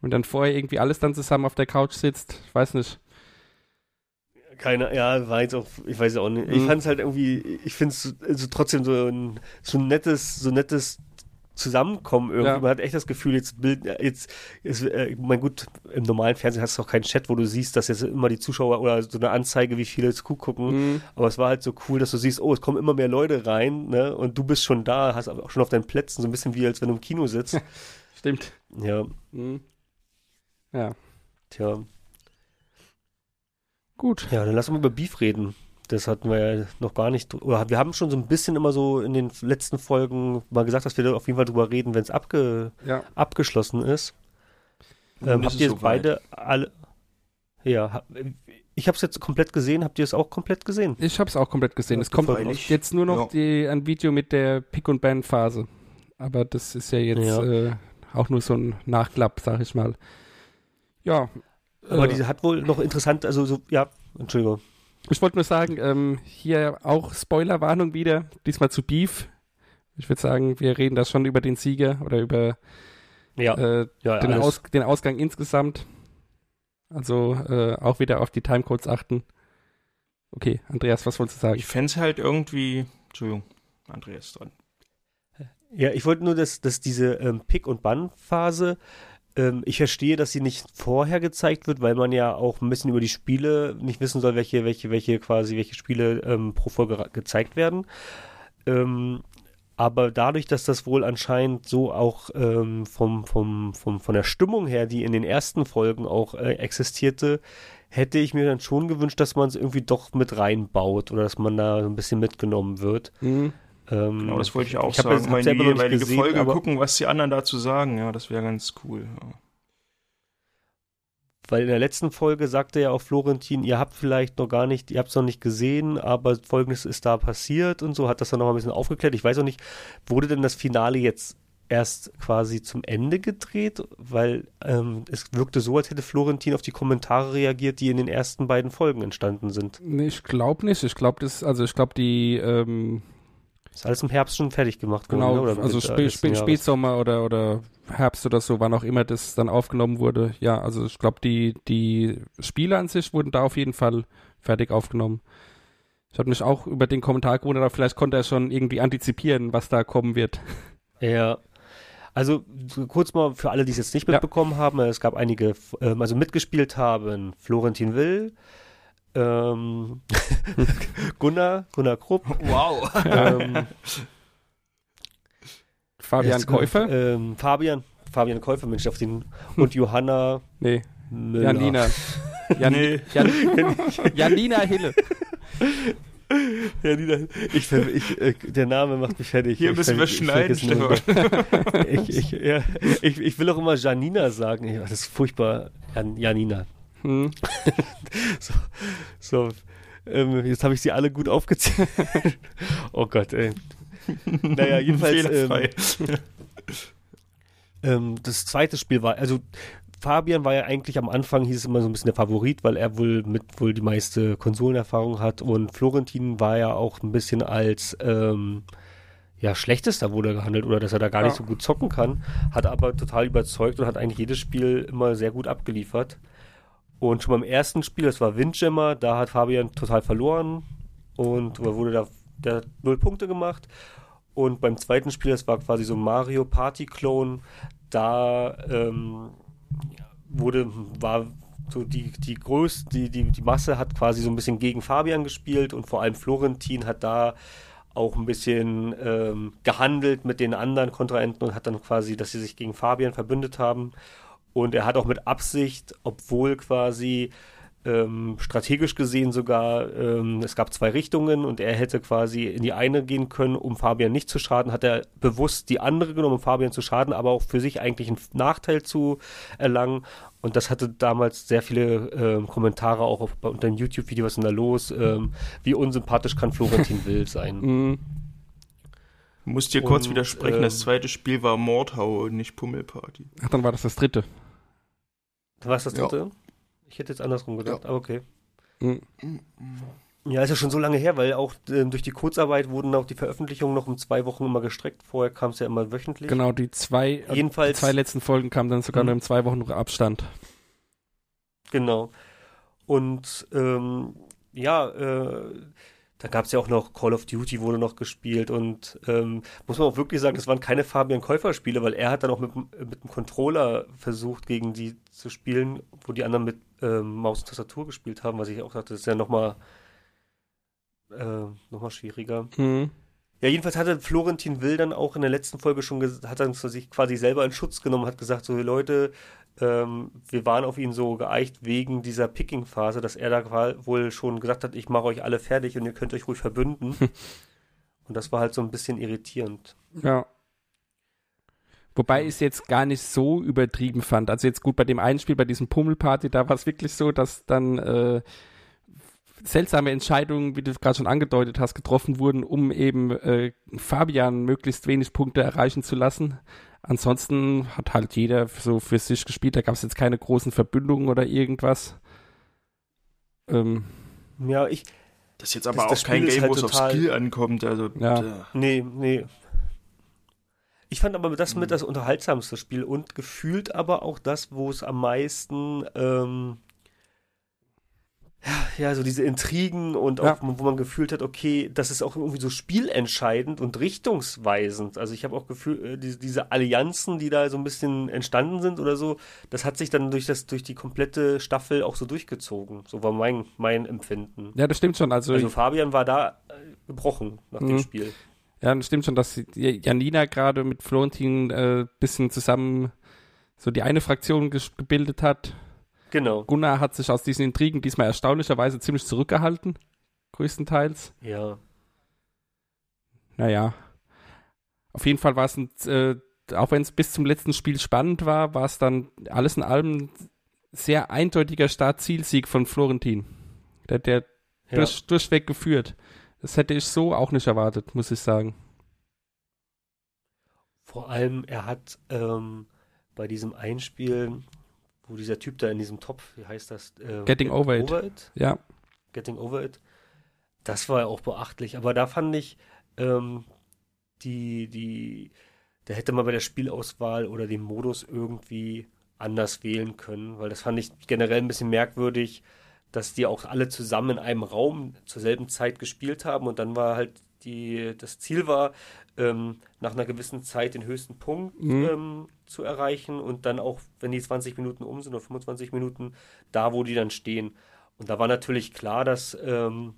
Und dann vorher irgendwie alles dann zusammen auf der Couch sitzt, ich weiß nicht. Keine, ja, war jetzt auch, ich weiß auch nicht. Ich Mhm. fand es halt irgendwie, ich finde es also trotzdem so ein, so ein nettes, so nettes Zusammenkommen irgendwie. Ja. Man hat echt das Gefühl, jetzt Bild, jetzt, ist, äh, mein gut, im normalen Fernsehen hast du auch keinen Chat, wo du siehst, dass jetzt immer die Zuschauer oder so eine Anzeige, wie viele jetzt gucken. Mhm. Aber es war halt so cool, dass du siehst, oh, es kommen immer mehr Leute rein, ne? Und du bist schon da, hast auch schon auf deinen Plätzen, so ein bisschen wie als wenn du im Kino sitzt. Stimmt. ja, Mhm. Ja, tja. gut. Ja, dann lass uns mal über Beef reden. Das hatten wir ja noch gar nicht. Oder wir haben schon so ein bisschen immer so in den letzten Folgen mal gesagt, dass wir da auf jeden Fall drüber reden, wenn es abge, Ja. abgeschlossen ist. Ähm, habt ihr soweit. beide alle. Ja, ich habe es jetzt komplett gesehen. Habt ihr es auch komplett gesehen? Ich habe es auch komplett gesehen. Ja, es kommt freilich. jetzt nur noch Ja. die, ein Video mit der Pick- und Ban-Phase. Aber das ist ja jetzt Ja. Äh, auch nur so ein Nachklapp, sag ich mal. Ja. Aber äh, diese hat wohl noch interessant, also so, ja, Entschuldigung. Ich wollte nur sagen, ähm, hier auch Spoilerwarnung wieder, diesmal zu Beef. Ich würde sagen, wir reden da schon über den Sieger oder über Ja, äh, ja, den. Aus, den Ausgang insgesamt. Also äh, auch wieder auf die Timecodes achten. Okay, Andreas, was wolltest du sagen? Ich fände es halt irgendwie. Entschuldigung, Andreas dran. Ja, ich wollte nur, dass, dass diese ähm, Pick- und Bann-Phase, ähm, ich verstehe, dass sie nicht vorher gezeigt wird, weil man ja auch ein bisschen über die Spiele nicht wissen soll, welche, welche, welche quasi, welche Spiele ähm, pro Folge gezeigt werden. Ähm, Aber dadurch, dass das wohl anscheinend so auch ähm, vom, vom, vom, von der Stimmung her, die in den ersten Folgen auch äh, existierte, hätte ich mir dann schon gewünscht, dass man es irgendwie doch mit reinbaut oder dass man da ein bisschen mitgenommen wird. Mhm. Ähm, Genau, das wollte ich auch ich sagen. jetzt- Mal in die jeweilige gesehen, Folge gucken, was die anderen dazu sagen. Ja, das wäre ganz cool. Ja. Weil in der letzten Folge sagte ja auch Florentin, ihr habt vielleicht noch gar nicht, ihr habt es noch nicht gesehen, aber folgendes ist da passiert und so, hat das dann noch mal ein bisschen aufgeklärt. Ich weiß auch nicht, wurde denn das Finale jetzt erst quasi zum Ende gedreht? Weil ähm, es wirkte so, als hätte Florentin auf die Kommentare reagiert, die in den ersten beiden Folgen entstanden sind. Nee, ich glaube nicht. Ich glaube, das, also ich glaube, die, ähm, Ist alles im Herbst schon fertig gemacht worden, genau, ne? Oder also Mitte Spä Spä. Spätsommer oder, oder Herbst oder so, wann auch immer das dann aufgenommen wurde. Ja, also ich glaube, die, die Spiele an sich wurden da auf jeden Fall fertig aufgenommen. Ich habe mich auch über den Kommentar gewundert, aber vielleicht konnte er schon irgendwie antizipieren, was da kommen wird. Ja. Also so kurz mal für alle, die es jetzt nicht Ja. mitbekommen haben, es gab einige, ähm, also mitgespielt haben Florentin Will, ähm, Gunnar, Gunnar Krupp, Wow. ähm, Fabian Käufer? ähm, Fabian, Fabian Käufer, Mensch, auf den, und Johanna nee, Müller. Janina. Jan, Nee. Jan, Janina Hille. Janina, ich, ich, äh, der Name macht mich fertig. Hier ich, müssen wir ich schneiden, nur- ich, ich, ja, ich, ich will auch immer Janina sagen. Das ist furchtbar. Jan, Janina. Hm. So, so ähm, jetzt habe ich sie alle gut aufgezählt. oh Gott, ey. Naja, jedenfalls. Ähm, ähm, das zweite Spiel war, also Fabian war ja eigentlich am Anfang, hieß es immer so ein bisschen der Favorit, weil er wohl mit wohl die meiste Konsolenerfahrung hat und Florentin war ja auch ein bisschen als ähm, ja, schlechtester wurde gehandelt oder dass er da gar nicht Ja. so gut zocken kann, hat aber total überzeugt und hat eigentlich jedes Spiel immer sehr gut abgeliefert. Und schon beim ersten Spiel, das war Windjammer, da hat Fabian total verloren und wurde da der null Punkte gemacht. Und beim zweiten Spiel, das war quasi so ein Mario Party Clone, da ähm, wurde, war so die, die größte, die, die, die Masse hat quasi so ein bisschen gegen Fabian gespielt und vor allem Florentin hat da auch ein bisschen ähm, gehandelt mit den anderen Kontrahenten und hat dann quasi, dass sie sich gegen Fabian verbündet haben. Und er hat auch mit Absicht, obwohl quasi ähm, strategisch gesehen sogar, ähm, es gab zwei Richtungen und er hätte quasi in die eine gehen können, um Fabian nicht zu schaden, hat er bewusst die andere genommen, um Fabian zu schaden, aber auch für sich eigentlich einen Nachteil zu erlangen. Und das hatte damals sehr viele ähm, Kommentare auch auf, unter dem YouTube-Video, was ist denn da los? Ähm, wie unsympathisch kann Florentin Will sein? Hm. Muss dir kurz widersprechen, das ähm, zweite Spiel war Mordhau und nicht Pummelparty. Ach, dann war das das dritte. Was ist das Ja. dritte? Ich hätte jetzt andersrum gedacht, aber okay. Hm. Ja, ist ja schon so lange her, weil auch ähm, durch die Kurzarbeit wurden auch die Veröffentlichungen noch um zwei Wochen immer gestreckt. Vorher kam es ja immer wöchentlich. Genau, die zwei, äh, Jedenfalls- die zwei letzten Folgen kamen dann sogar Mhm. nur im zwei Wochen Abstand. Genau. Und ähm, ja, äh, da gab es ja auch noch Call of Duty wurde noch gespielt und ähm, muss man auch wirklich sagen, das waren keine Fabian Käufer-Spiele, weil er hat dann auch mit, dem- mit dem Controller versucht, gegen die zu spielen, wo die anderen mit ähm, Maus und Tastatur gespielt haben, was ich auch dachte, das ist ja nochmal äh, noch mal schwieriger. Hm. Ja, jedenfalls hatte Florentin Will dann auch in der letzten Folge schon, hat dann sich quasi selber in Schutz genommen, hat gesagt, so Leute, ähm, wir waren auf ihn so geeicht wegen dieser Picking-Phase, dass er da wohl schon gesagt hat, ich mache euch alle fertig und ihr könnt euch ruhig verbünden. und das war halt so ein bisschen irritierend. Ja. Wobei ich es jetzt gar nicht so übertrieben fand. Also jetzt gut bei dem einen Spiel, bei diesem Pummelparty, da war es wirklich so, dass dann äh, seltsame Entscheidungen, wie du gerade schon angedeutet hast, getroffen wurden, um eben äh, Fabian möglichst wenig Punkte erreichen zu lassen. Ansonsten hat halt jeder so für sich gespielt. Da gab es jetzt keine großen Verbündungen oder irgendwas. Ähm, Ja, ich, Das ist jetzt aber Das- auch das kein Game, halt wo es auf Skill ankommt. Also, Ja. äh, nee, nee. Ich fand aber das Hm. mit das unterhaltsamste Spiel und gefühlt aber auch das, wo es am meisten, ähm, ja, ja, so diese Intrigen und Ja. auch, wo man gefühlt hat, okay, das ist auch irgendwie so spielentscheidend und richtungsweisend. Also ich habe auch Gefühl, äh, diese, diese Allianzen, die da so ein bisschen entstanden sind oder so, das hat sich dann durch das, durch die komplette Staffel auch so durchgezogen. So war mein, mein Empfinden. ja, das stimmt schon. Also, Also Fabian war da äh, gebrochen nach dem Mhm. Spiel. Ja, das stimmt schon, dass Janina gerade mit Florentin äh, bisschen zusammen so die eine Fraktion gebildet hat. Genau. Gunnar hat sich aus diesen Intrigen diesmal erstaunlicherweise ziemlich zurückgehalten, größtenteils. Ja. Naja. Auf jeden Fall war es ein, äh, auch wenn es bis zum letzten Spiel spannend war, war es dann alles in allem sehr eindeutiger Start-Zielsieg von Florentin. Der, der ja. durch, durchweg geführt. Das hätte ich so auch nicht erwartet, muss ich sagen. Vor allem, er hat ähm, bei diesem Einspiel, wo dieser Typ da in diesem Topf, wie heißt das? Äh, Getting over it. over it. Ja. Getting Over It. Das war ja auch beachtlich. Aber da fand ich, ähm, die, die, da hätte man bei der Spielauswahl oder dem Modus irgendwie anders wählen können, weil das fand ich generell ein bisschen merkwürdig, dass die auch alle zusammen in einem Raum zur selben Zeit gespielt haben und dann war halt die, das Ziel war, ähm, nach einer gewissen Zeit den höchsten Punkt mhm. ähm, zu erreichen und dann auch, wenn die 20 Minuten um sind oder 25 Minuten, da, wo die dann stehen. Und da war natürlich klar, dass ähm,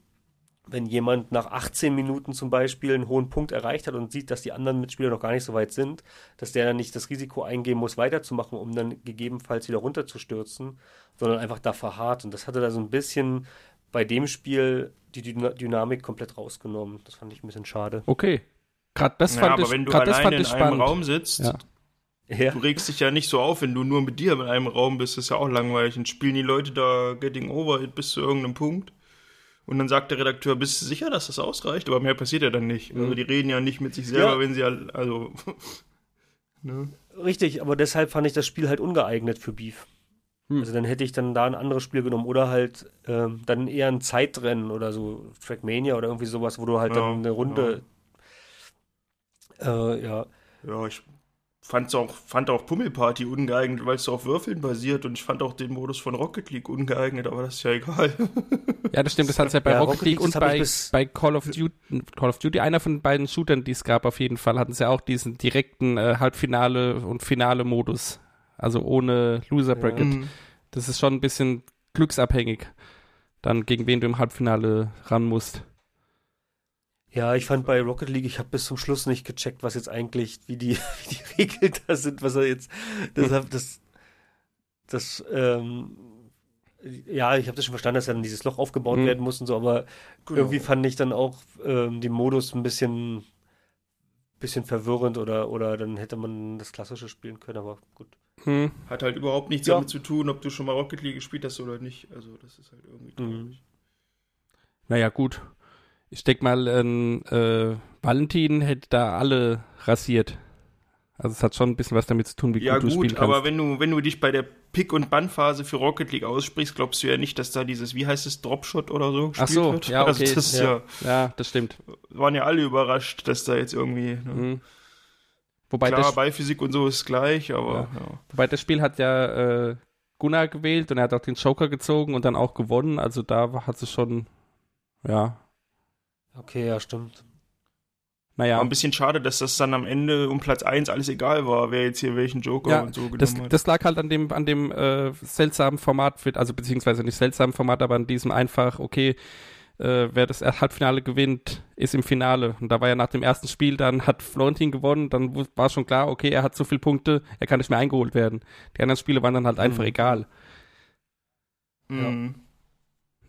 wenn jemand nach 18 Minuten zum Beispiel einen hohen Punkt erreicht hat und sieht, dass die anderen Mitspieler noch gar nicht so weit sind, dass der dann nicht das Risiko eingehen muss, weiterzumachen, um dann gegebenenfalls wieder runterzustürzen, sondern einfach da verharrt. Und das hatte da so ein bisschen bei dem Spiel die Dynamik komplett rausgenommen. Das fand ich ein bisschen schade. Okay. Gerade das fand ja, aber ich, wenn du alleine das fand in einem spannend. Raum sitzt, ja. Ja. du regst dich ja nicht so auf, wenn du nur mit dir in einem Raum bist, das ist ja auch langweilig. Und spielen die Leute da Getting Over It bis zu irgendeinem Punkt. Und dann sagt der Redakteur, bist du sicher, dass das ausreicht? Aber mehr passiert ja dann nicht. Also die reden ja nicht mit sich selber, Ja. wenn sie all- also ne? Richtig, aber deshalb fand ich das Spiel halt ungeeignet für Beef. Hm. Also dann hätte ich dann da ein anderes Spiel genommen oder halt ähm, dann eher ein Zeitrennen oder so Trackmania oder irgendwie sowas, wo du halt Ja, dann eine Runde äh, ja. Ja, ich fand's auch, fand auch Pummelparty ungeeignet, weil es auf Würfeln basiert und ich fand auch den Modus von Rocket League ungeeignet, aber das ist ja egal. Ja, das stimmt, das hat es ja bei Ja, Rocket Rocket League League, und bei, bei Call of Duty, Call of Duty, einer von den beiden Shootern, die es gab auf jeden Fall, hatten sie ja auch diesen direkten äh, Halbfinale- und Finale-Modus. Also ohne Loser-Bracket. Mhm. Das ist schon ein bisschen glücksabhängig, dann gegen wen du im Halbfinale ran musst. Ja, ich fand bei Rocket League, ich habe bis zum Schluss nicht gecheckt, was jetzt eigentlich, wie die, wie die Regeln da sind, was er jetzt, das, hab- das, das, ähm, ja, ich habe das schon verstanden, dass dann dieses Loch aufgebaut Mhm. werden muss und so, aber Genau. irgendwie fand ich dann auch ähm, den Modus ein bisschen, bisschen verwirrend oder, oder dann hätte man das Klassische spielen können, aber gut. Hm. Hat halt überhaupt nichts Ja. damit zu tun, ob du schon mal Rocket League gespielt hast oder nicht. Also das ist halt irgendwie Mhm. traurig. Naja, gut. Ich denke mal, ähm, äh, Valentin hätte da alle rasiert. Also es hat schon ein bisschen was damit zu tun, wie Ja gut du spielen gut, kannst. aber wenn du, wenn du dich bei der Pick- und Bann-Phase für Rocket League aussprichst, glaubst du ja nicht, dass da dieses, wie heißt es, Dropshot oder so Ach gespielt so, wird. ja, okay. Also das Ja. ja. ja, das stimmt. waren ja alle überrascht, dass da jetzt irgendwie, ne? Mhm. Wobei, klar, Ballphysik und so ist gleich, aber ja. wobei das Spiel hat ja äh, Gunnar gewählt und er hat auch den Joker gezogen und dann auch gewonnen. Also da hat es schon, ja, Okay, ja, stimmt. naja. War ein bisschen schade, dass das dann am Ende um Platz 1 alles egal war, wer jetzt hier welchen Joker Ja, und so genommen Das, hat. das lag halt an dem, an dem äh, seltsamen Format, für, also beziehungsweise nicht seltsamen Format, aber an diesem einfach, okay, äh, wer das Halbfinale gewinnt, ist im Finale. Und da war ja nach dem ersten Spiel, dann hat Florentin gewonnen, dann war schon klar, okay, er hat so viele Punkte, er kann nicht mehr eingeholt werden. Die anderen Spiele waren dann halt einfach Mhm. egal. Mhm.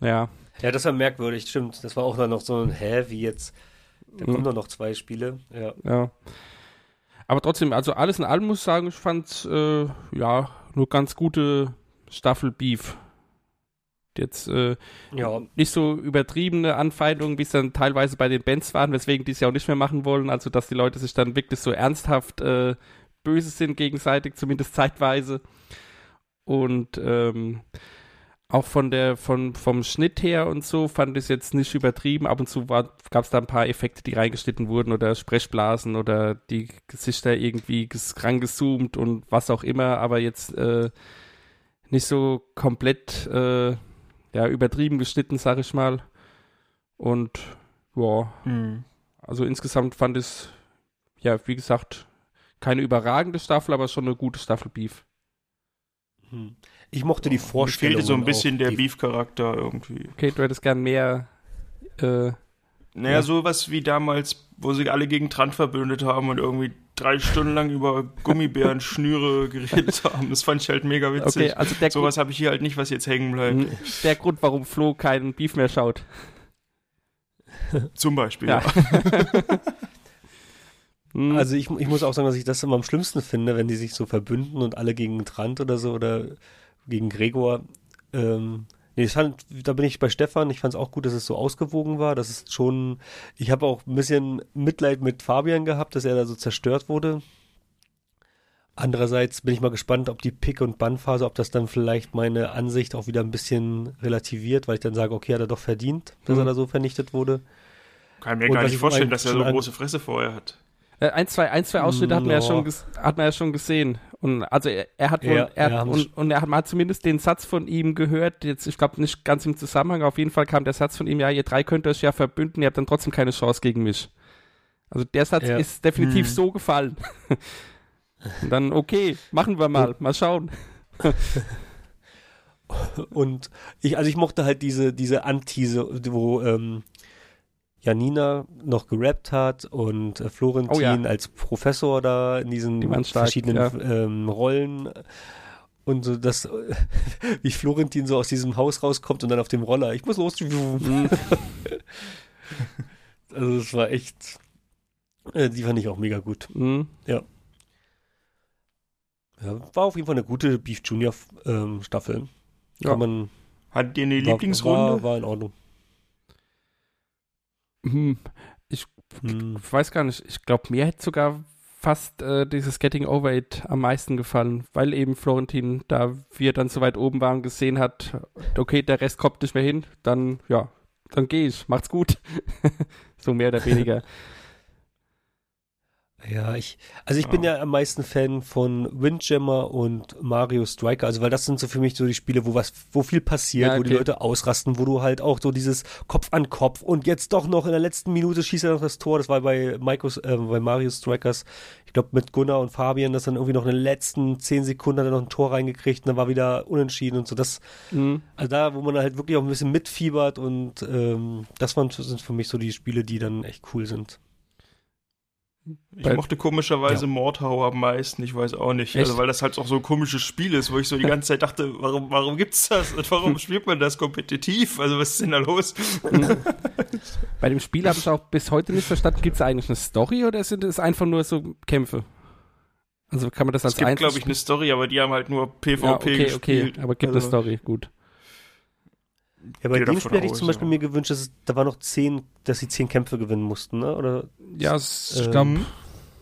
Ja, Ja, das war merkwürdig, stimmt. Das war auch dann noch so ein, hä, wie jetzt, da Mhm. kommen doch noch zwei Spiele. Ja. ja. Aber trotzdem, also alles in allem muss ich sagen, ich fand äh, ja nur ganz gute Staffel Beef. Jetzt äh, Ja, nicht so übertriebene Anfeindungen, wie es dann teilweise bei den Bands waren, weswegen die es ja auch nicht mehr machen wollen. Also, dass die Leute sich dann wirklich so ernsthaft äh, böse sind gegenseitig, zumindest zeitweise. Und ähm, auch von der, von, vom Schnitt her und so fand ich es jetzt nicht übertrieben. Ab und zu gab es da ein paar Effekte, die reingeschnitten wurden oder Sprechblasen oder die Gesichter irgendwie rangezoomt und was auch immer, aber jetzt äh, nicht so komplett äh, ja, übertrieben geschnitten, sag ich mal. Und ja, Mhm. also insgesamt fand ich es, ja, wie gesagt, keine überragende Staffel, aber schon eine gute Staffel Beef. hm. Ich mochte die Mir Vorstellung. fehlte so ein bisschen der Beef-Charakter irgendwie. Okay, du hättest gern mehr, äh, Naja, sowas wie damals, wo sich alle gegen Trant verbündet haben und irgendwie drei Stunden lang über Gummibären, Schnüre geredet haben. Das fand ich halt mega witzig. Okay, also der Sowas habe ich hier halt nicht, was jetzt hängen bleibt. Hm, Der Grund, warum Flo keinen Beef mehr schaut. Zum Beispiel, Ja. ja. Hm, Also ich, ich muss auch sagen, dass ich das immer am schlimmsten finde, wenn die sich so verbünden und alle gegen Trant oder so oder gegen Gregor. Ähm, nee, fand, da bin ich bei Stefan. Ich fand es auch gut, dass es so ausgewogen war. Das ist schon. Ich habe auch ein bisschen Mitleid mit Fabian gehabt, dass er da so zerstört wurde. Andererseits bin ich mal gespannt, ob die Pick- und Bannphase, ob das dann vielleicht meine Ansicht auch wieder ein bisschen relativiert, weil ich dann sage, okay, hat er doch verdient, dass Mhm. er da so vernichtet wurde. Kann mir Und gar nicht ich vorstellen, dass er so große Fresse vorher hat. Äh, ein, zwei, ein, zwei Ausschnitte hat man, ja schon hat man ja schon gesehen. Und also er, er hat wohl, Ja, er, ja, und, und er hat mal zumindest den Satz von ihm gehört, jetzt, ich glaube nicht ganz im Zusammenhang, auf jeden Fall kam der Satz von ihm, ja, ihr drei könnt euch ja verbünden, ihr habt dann trotzdem keine Chance gegen mich. Also der Satz Ja. ist definitiv Hm. so gefallen. und dann, okay, machen wir mal, mal schauen. Und ich, also ich mochte halt diese, diese Antise, wo ähm, Janina noch gerappt hat und äh, Florentin Oh ja. als Professor da in diesen stark, verschiedenen ja. ähm, Rollen und so das, wie Florentin so aus diesem Haus rauskommt und dann auf dem Roller, ich muss los. Also das war echt, äh, die fand ich auch mega gut. hm. Ja, war auf jeden Fall eine gute Beef Junior ähm, Staffel. Ja. Kann man, Hat ihr eine war, Lieblingsrunde? war, war in Ordnung. Hm. Ich Hm. Weiß gar nicht. Ich glaube, mir hätte sogar fast äh, dieses Getting Over It am meisten gefallen, weil eben Florentin, da wir dann so weit oben waren, gesehen hat, okay, der Rest kommt nicht mehr hin, dann, ja, dann gehe ich. Macht's gut. so mehr oder weniger. Ja, ich, also ich bin ja am meisten Fan von Windjammer und Mario Striker, also weil das sind so für mich so die Spiele, wo was, wo viel passiert, Ja, wo die okay. Leute ausrasten, wo du halt auch so dieses Kopf an Kopf und jetzt doch noch in der letzten Minute schießt er noch das Tor, das war bei Maikos, äh, bei Mario Strikers, ich glaube mit Gunnar und Fabian, das dann irgendwie noch in den letzten zehn Sekunden hat er noch ein Tor reingekriegt und dann war wieder unentschieden und so, das, Hm. also da, wo man halt wirklich auch ein bisschen mitfiebert und ähm, das waren, sind für mich so die Spiele, die dann echt cool sind. Ich Bei- mochte komischerweise Mordhau am meisten, ich weiß auch nicht. Echt? Also weil das halt auch so ein komisches Spiel ist, wo ich so die ganze Zeit dachte, warum, warum gibt's das? Und warum spielt man das kompetitiv? Also was ist denn da los? Bei dem Spiel habe ich auch bis heute nicht verstanden, gibt es eigentlich eine Story oder sind es einfach nur so Kämpfe? Also kann man das als Es gibt, glaube ich, eine Story, aber die haben halt nur PvP ja, okay, gespielt. okay, aber gibt also, eine Story, gut. Ja, bei dem Spiel hätte ich zum Beispiel ja. mir gewünscht, dass es, da war noch zehn, dass sie zehn Kämpfe gewinnen mussten, ne? Oder, Ja, es- Ähm,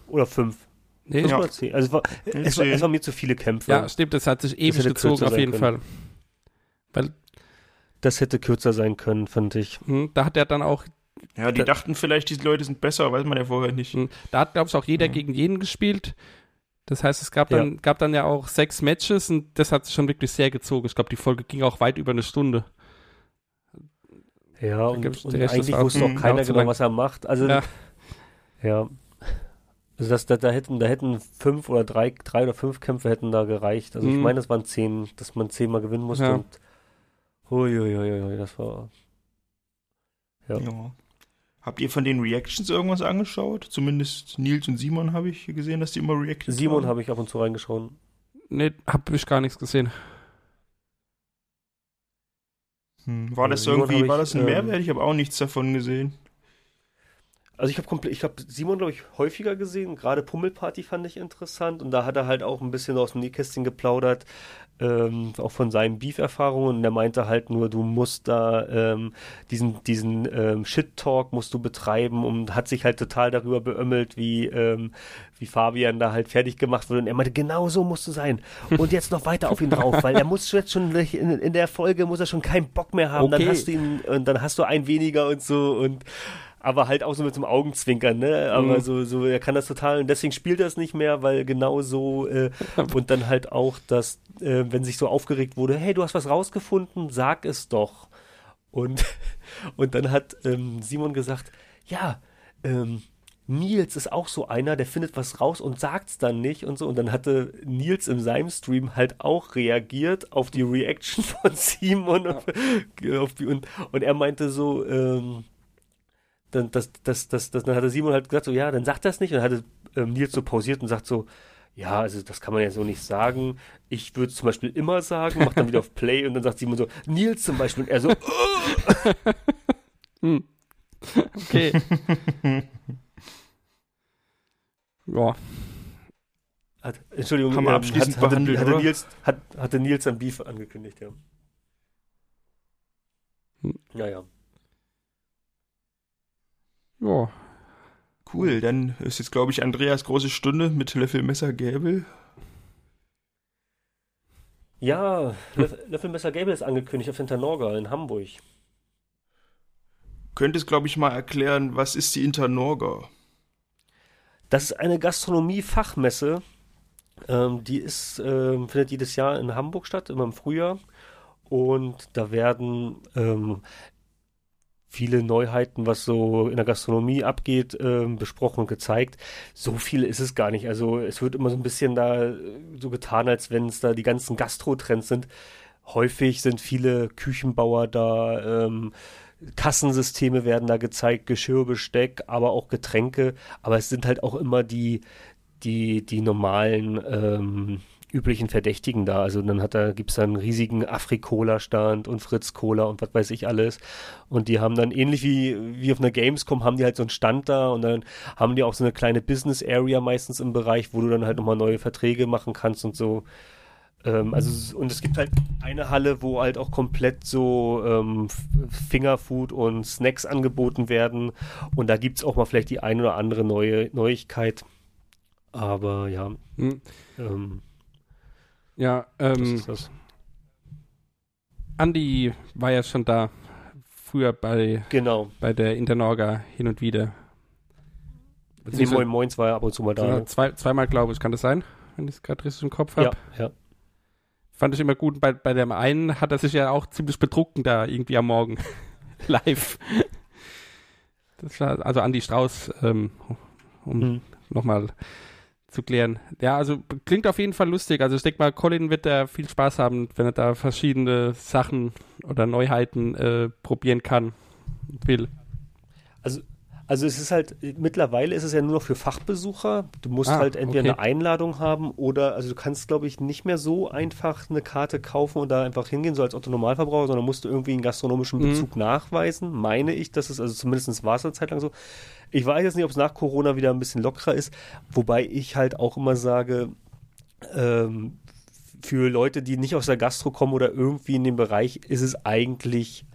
oder fünf. nee, Ja. oder zehn. Also es war, es, war, zehn. es waren mir zu viele Kämpfe. ja, stimmt, das hat sich ewig gezogen auf jeden können. Fall. Das hätte kürzer sein können, fand ich. Hm, da hat er dann auch Ja, die Da- dachten vielleicht, diese Leute sind besser, weiß man ja vorher nicht. Hm, Da hat, glaube ich, auch jeder Mhm. gegen jeden gespielt. Das heißt, es gab dann, gab dann ja auch sechs Matches und das hat sich schon wirklich sehr gezogen. Ich glaube, die Folge ging auch weit über eine Stunde. Ja, und, und eigentlich wusste auch Mhm. keiner genau, lang. was er macht. Also, Ja. ja. Also das, da, da hätten, da hätten fünf oder drei, drei oder fünf Kämpfe hätten da gereicht. Also ich Mhm. meine, es waren zehn, dass man zehnmal gewinnen musste Ja. und Huiuiuiui, das war. Ja. Ja. Habt ihr von den Reactions irgendwas angeschaut? Zumindest Nils und Simon habe ich gesehen, dass die immer reacten. Simon habe ich ab und zu reingeschaut. Nee, hab ich gar nichts gesehen. Hm. War das Simon irgendwie, war das ein ähm, Mehrwert? Ich habe auch nichts davon gesehen. Also ich habe komplett, ich habe Simon glaube ich häufiger gesehen. Gerade Pummelparty fand ich interessant und da hat er halt auch ein bisschen aus dem Nähkästchen geplaudert, ähm, auch von seinen Beef-Erfahrungen. Und er meinte halt nur, du musst da ähm, diesen diesen ähm, Shit-Talk musst du betreiben und hat sich halt total darüber beömmelt, wie ähm, wie Fabian da halt fertig gemacht wurde. Und er meinte, genau so musst du sein. Und jetzt noch weiter auf ihn drauf, weil er muss jetzt schon in, in der Folge muss er schon keinen Bock mehr haben. Okay. Dann hast du ihn und dann hast du einen weniger und so und aber halt auch so mit so einem Augenzwinkern, ne? Aber Mhm. so, so, er kann das total und deswegen spielt er es nicht mehr, weil genau so äh, und dann halt auch, dass, äh, wenn sich so aufgeregt wurde, hey, du hast was rausgefunden, sag es doch. Und, und dann hat ähm, Simon gesagt, ja, ähm, Nils ist auch so einer, der findet was raus und sagt's dann nicht und so. Und dann hatte Nils in seinem Stream halt auch reagiert auf die Reaction von Simon und, auf die, und, und er meinte so, ähm, dann, das, das, das, das, dann hatte Simon halt gesagt, so, ja, dann sag das nicht. Und dann hatte ähm, Nils so pausiert und sagt so, ja, also das kann man ja so nicht sagen. Ich würde es zum Beispiel immer sagen, macht dann wieder auf Play und dann sagt Simon so, Nils zum Beispiel. Und er so, Hm. Okay. ja. hat, Entschuldigung, Haben wir ähm, abschließend hat, hatte, behandelt, hatte, oder? Nils, hat, hatte Nils ein Beef angekündigt, ja. Hm. Naja. Ja. Cool, dann ist jetzt, glaube ich, Andreas große Stunde mit Löffel, Messer, Gäbel. Ja, Löff, Löffelmesser Gable ist angekündigt auf Internorga in Hamburg. Könntest, glaube ich, mal erklären, was ist die Internorga? Das ist eine Gastronomie-Fachmesse. Ähm, die ist, ähm, findet jedes Jahr in Hamburg statt, immer im Frühjahr. Und da werden ähm, viele Neuheiten, was so in der Gastronomie abgeht, ähm, besprochen und gezeigt. So viel ist es gar nicht. Also es wird immer so ein bisschen da äh, so getan, als wenn es da die ganzen Gastro-Trends sind. Häufig sind viele Küchenbauer da, ähm, Kassensysteme werden da gezeigt, Geschirr, Besteck, aber auch Getränke. Aber es sind halt auch immer die, die, die normalen ähm, üblichen Verdächtigen da. Also dann hat da, gibt's da einen riesigen Afri-Cola-Stand und Fritz-Cola und was weiß ich alles. Und die haben dann ähnlich wie, wie auf einer Gamescom, haben die halt so einen Stand da und dann haben die auch so eine kleine Business-Area meistens im Bereich, wo du dann halt nochmal neue Verträge machen kannst und so. Ähm, also, es- und es gibt halt eine Halle, wo halt auch komplett so ähm, Fingerfood und Snacks angeboten werden. Und da gibt's auch mal vielleicht die ein oder andere neue Neuigkeit. Aber ja, Hm. ähm, Ja, das ähm, ist das. Andi war ja schon da. Früher bei, Genau. bei der Internorga hin und wieder. Nee, Moin Moins war ja ab und zu mal da. Sogar Ne? Zwei, zweimal, glaube ich, kann das sein, wenn ich es gerade richtig im Kopf habe. Ja, ja. Fand ich immer gut. Bei, bei dem einen hat er sich ja auch ziemlich betrunken da irgendwie am Morgen. Live. Das war also Andi Strauß, ähm, um Hm. nochmal zu klären. Ja, also klingt auf jeden Fall lustig. Also ich denke mal, Colin wird da viel Spaß haben, wenn er da verschiedene Sachen oder Neuheiten äh, probieren kann und will. Also es ist halt, mittlerweile ist es ja nur noch für Fachbesucher. Du musst Ah, halt entweder okay. eine Einladung haben oder, also du kannst, glaube ich, nicht mehr so einfach eine Karte kaufen und da einfach hingehen, so als Otto Normalverbraucher, sondern musst du irgendwie einen gastronomischen Mhm. Bezug nachweisen, meine ich. Das ist, also zumindest war es eine Zeit lang so. Ich weiß jetzt nicht, ob es nach Corona wieder ein bisschen lockerer ist, wobei ich halt auch immer sage, ähm, für Leute, die nicht aus der Gastro kommen oder irgendwie in dem Bereich, ist es eigentlich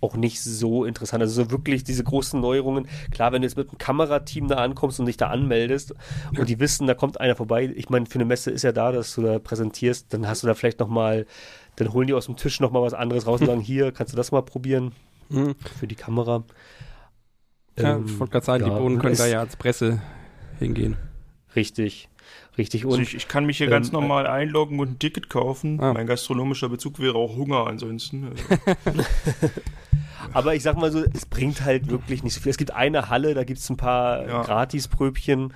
auch nicht so interessant. Also so wirklich diese großen Neuerungen. Klar, wenn du jetzt mit einem Kamerateam da ankommst und dich da anmeldest und die wissen, da kommt einer vorbei. Ich meine, für eine Messe ist ja da, dass du da präsentierst, dann hast du da vielleicht noch mal, dann holen die aus dem Tisch noch mal was anderes raus und sagen, hier, kannst du das mal probieren Mhm. für die Kamera. Ja, Ähm, ich wollte gerade sagen, ja, die Bohnen können es- da ja als Presse hingehen. Richtig, richtig. Also Und ich, ich kann mich hier ganz ähm, normal einloggen und ein Ticket kaufen. Ah. Mein gastronomischer Bezug wäre auch Hunger ansonsten. Also, Aber ich sag mal so, es bringt halt wirklich nicht so viel. Es gibt eine Halle, da gibt's ein paar Ja. Gratispröbchen.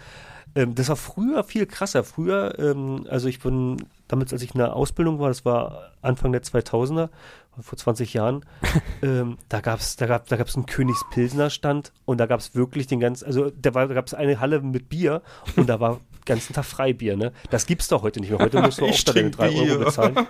Ähm, das war früher viel krasser. Früher, ähm, also ich bin damals, als ich in der Ausbildung war, das war Anfang der 2000er, vor 20 Jahren, ähm, da gab's, da gab, da gab's einen Königspilsner Stand und da gab's wirklich den ganzen, also da war, da gab's eine Halle mit Bier und da war den ganzen Tag Freibier, ne? Das gibt's doch heute nicht mehr. Heute musst du auch da deine trink 3 Euro Bier. bezahlen.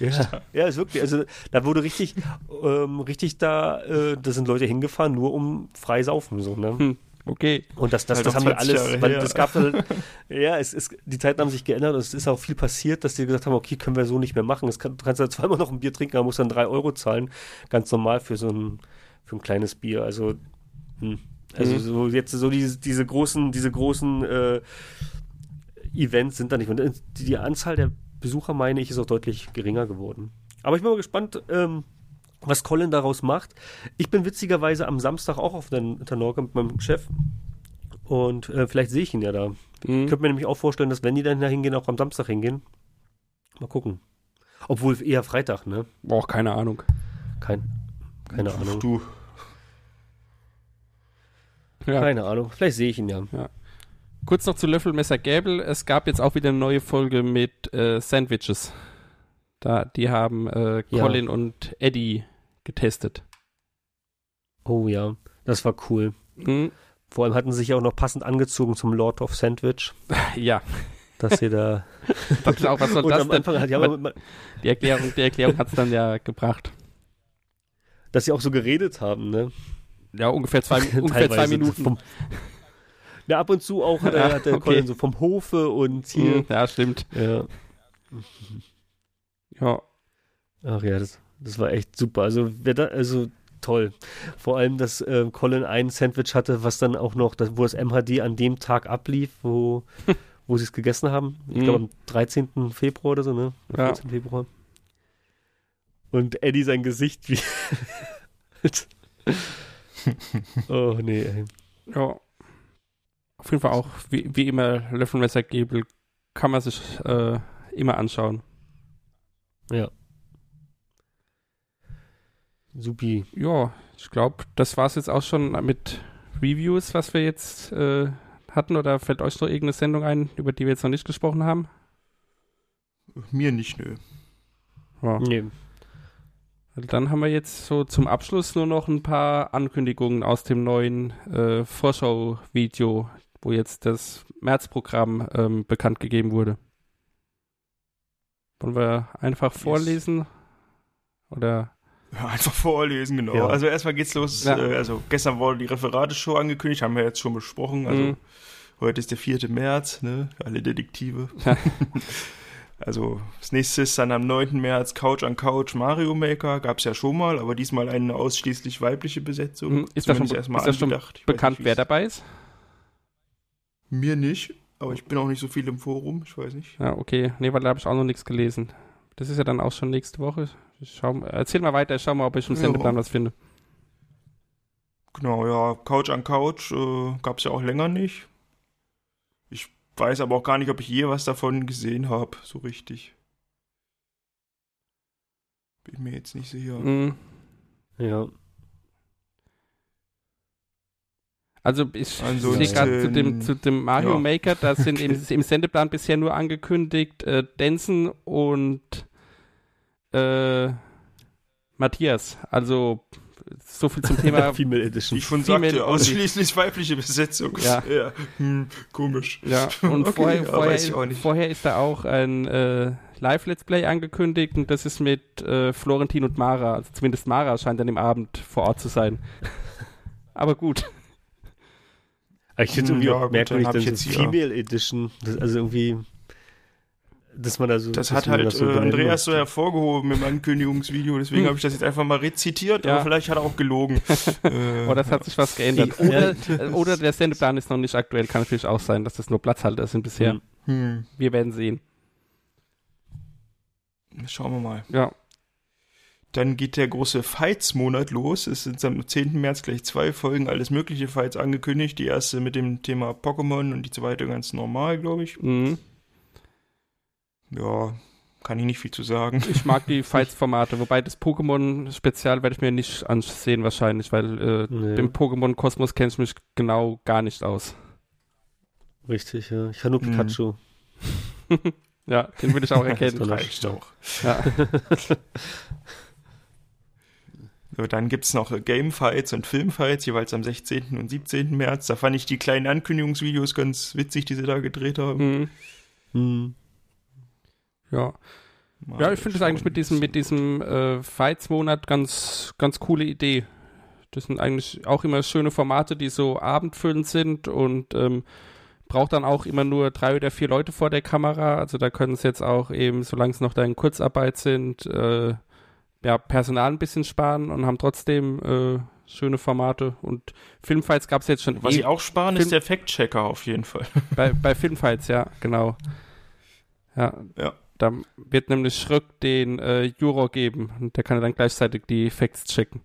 Ja, ja, ist wirklich. Also da wurde richtig, ähm, richtig da, äh, da sind Leute hingefahren, nur um frei saufen, so, ne? Hm. Okay. Und das, das, Halt das haben wir 20 alles, weil das gab dann, ja, es ist, die Zeiten haben sich geändert und es ist auch viel passiert, dass die gesagt haben, okay, können wir so nicht mehr machen. Es kann, du kannst ja zweimal noch ein Bier trinken, aber musst dann drei Euro zahlen, ganz normal für so ein, für ein kleines Bier. Also, hm. also Mhm. so jetzt so diese, diese großen, diese großen äh, Events sind da nicht. Und die, die Anzahl der Besucher, meine ich, ist auch deutlich geringer geworden. Aber ich bin mal gespannt, ähm, was Colin daraus macht. Ich bin witzigerweise am Samstag auch auf der Internorga mit meinem Chef. Und äh, vielleicht sehe ich ihn ja da. Ich Mhm. könnte mir nämlich auch vorstellen, dass wenn die dann da hingehen, auch am Samstag hingehen. Mal gucken. Obwohl eher Freitag, ne? Boah, keine Ahnung. Kein, keine Ahnung. du, Ja. Keine Ahnung. Vielleicht sehe ich ihn ja. Kurz noch zu Löffelmesser Gäbel. Es gab jetzt auch wieder eine neue Folge mit äh, Sandwiches. Da, die haben äh, Ja. Colin und Eddie getestet. Oh ja. Das war cool. Mhm. Vor allem hatten sie sich auch noch passend angezogen zum Lord of Sandwich, Ja, dass sie da. ich auch, was soll und das am denn? Anfang hat ja, aber, Die Erklärung, die Erklärung hat es dann ja gebracht. dass sie auch so geredet haben, ne? Ja, ungefähr zwei, ungefähr zwei Minuten. Vom, ja, ab und zu auch hat, Ja, er, hat der okay. Colin so vom Hofe und hier. Mhm, ja, stimmt. Ja. Ja, Ach ja, das, das war echt super. Also, wer da, also toll. Vor allem, dass äh, Colin ein Sandwich hatte, was dann auch noch, das, wo das MHD an dem Tag ablief, wo, wo sie es gegessen haben. Ich Mhm. glaube am 13. Februar oder so, ne? Am Ja. 14. Februar. Und Eddie sein Gesicht wie. oh nee, ey. ja. Auf jeden Fall auch, wie, wie immer, Löffelmesser Gebel kann man sich äh, immer anschauen. Ja. Supi. Ja, ich glaube, das war es jetzt auch schon mit Reviews, was wir jetzt äh, hatten. Oder fällt euch noch irgendeine Sendung ein, über die wir jetzt noch nicht gesprochen haben? Mir nicht, nö. Ja. Nee. Dann haben wir jetzt so zum Abschluss nur noch ein paar Ankündigungen aus dem neuen äh, Vorschau-Video, wo jetzt das Märzprogramm ähm, bekannt gegeben wurde. Wollen wir einfach vorlesen? Oder? Ja, einfach vorlesen, genau. Ja. Also erstmal geht's los. Ja. Äh, also gestern wurde die Referateshow angekündigt, haben wir jetzt schon besprochen. Also Mhm. heute ist der 4. März, ne? Alle Detektive. Also das nächste ist dann am 9. März Couch an Couch Mario Maker. Gab's ja schon mal, aber diesmal eine ausschließlich weibliche Besetzung. Mhm. Ist das schon, ist das schon bekannt, wer dabei ist? Mir nicht, aber ich bin auch nicht so viel im Forum, ich weiß nicht. Ja, okay. Nee, weil da habe ich auch noch nichts gelesen. Das ist ja dann auch schon nächste Woche. Ich schau, erzähl mal weiter, ich schau mal, ob ich im Ja. Sendeplan was finde. Genau, ja, Couch an Couch äh, gab's ja auch länger nicht. Ich weiß aber auch gar nicht, ob ich je was davon gesehen habe, so richtig. Bin mir jetzt nicht sicher. Mhm. Ja. Also ich Ansonsten- sehe gerade zu dem, zu dem Mario Ja. Maker, da sind im, im Sendeplan bisher nur angekündigt äh, Denson und äh, Matthias. Also so viel zum Thema. Female Edition. ich schon Female sagte, ausschließlich weibliche Besetzung. Ja. Hm, komisch. ja, und Okay, vorher, ja, weiß ich auch vorher, nicht. vorher ist da auch ein äh, Live-Let's Play angekündigt und das ist mit äh, Florentin und Mara. Also zumindest Mara scheint an dem Abend vor Ort zu sein. Aber gut. Ich finde es Hm, irgendwie ja, auch merkwürdig, dass ich es jetzt hier- Female Edition, das, also irgendwie, dass man da so. Das hat halt das so äh, Andreas so hervorgehoben im Ankündigungsvideo, deswegen Hm. habe ich das jetzt einfach mal rezitiert, Ja. aber vielleicht hat er auch gelogen. äh, Oder es hat sich was geändert. Die- Oder, äh, oder der Sendeplan ist noch nicht aktuell. Kann natürlich auch sein, dass das nur Platzhalter sind bisher. Hm. hm, Wir werden sehen. schauen wir mal. Ja. Dann geht der große Fights-Monat los. Es sind am 10. März gleich zwei Folgen, alles mögliche Fights angekündigt. Die erste mit dem Thema Pokémon und die zweite ganz normal, glaube ich. Mhm. Ja, kann ich nicht viel zu sagen. Ich mag die Fights-Formate, wobei das Pokémon-Spezial werde ich mir nicht ansehen wahrscheinlich, weil äh, Nee. im Pokémon-Kosmos kenne ich mich genau gar nicht aus. Richtig, ja. Ich kann nur Hm. Pikachu. Ja, den würde ich auch erkennen. Toller Reicht auch. ja. Dann gibt's noch äh, Game-Fights und Film-Fights, jeweils am 16. und 17. März. Da fand ich die kleinen Ankündigungsvideos ganz witzig, die sie da gedreht haben. Mhm. Hm. ja. Mal Ja, ich finde das eigentlich mit diesem, mit diesem äh, Fights-Monat ganz, ganz coole Idee. Das sind eigentlich auch immer schöne Formate, die so abendfüllend sind und ähm, braucht dann auch immer nur drei oder vier Leute vor der Kamera. Also da können es jetzt auch eben, solange es noch da in Kurzarbeit sind, äh, ja, Personal ein bisschen sparen und haben trotzdem äh, schöne Formate. Und Filmfights gab es jetzt schon Was eh sie auch sparen, Film- ist der Fact-Checker auf jeden Fall. bei, bei Filmfights, ja, genau. Ja. Ja. Da wird nämlich Schröck den äh, Juror geben und der kann dann gleichzeitig die Facts checken.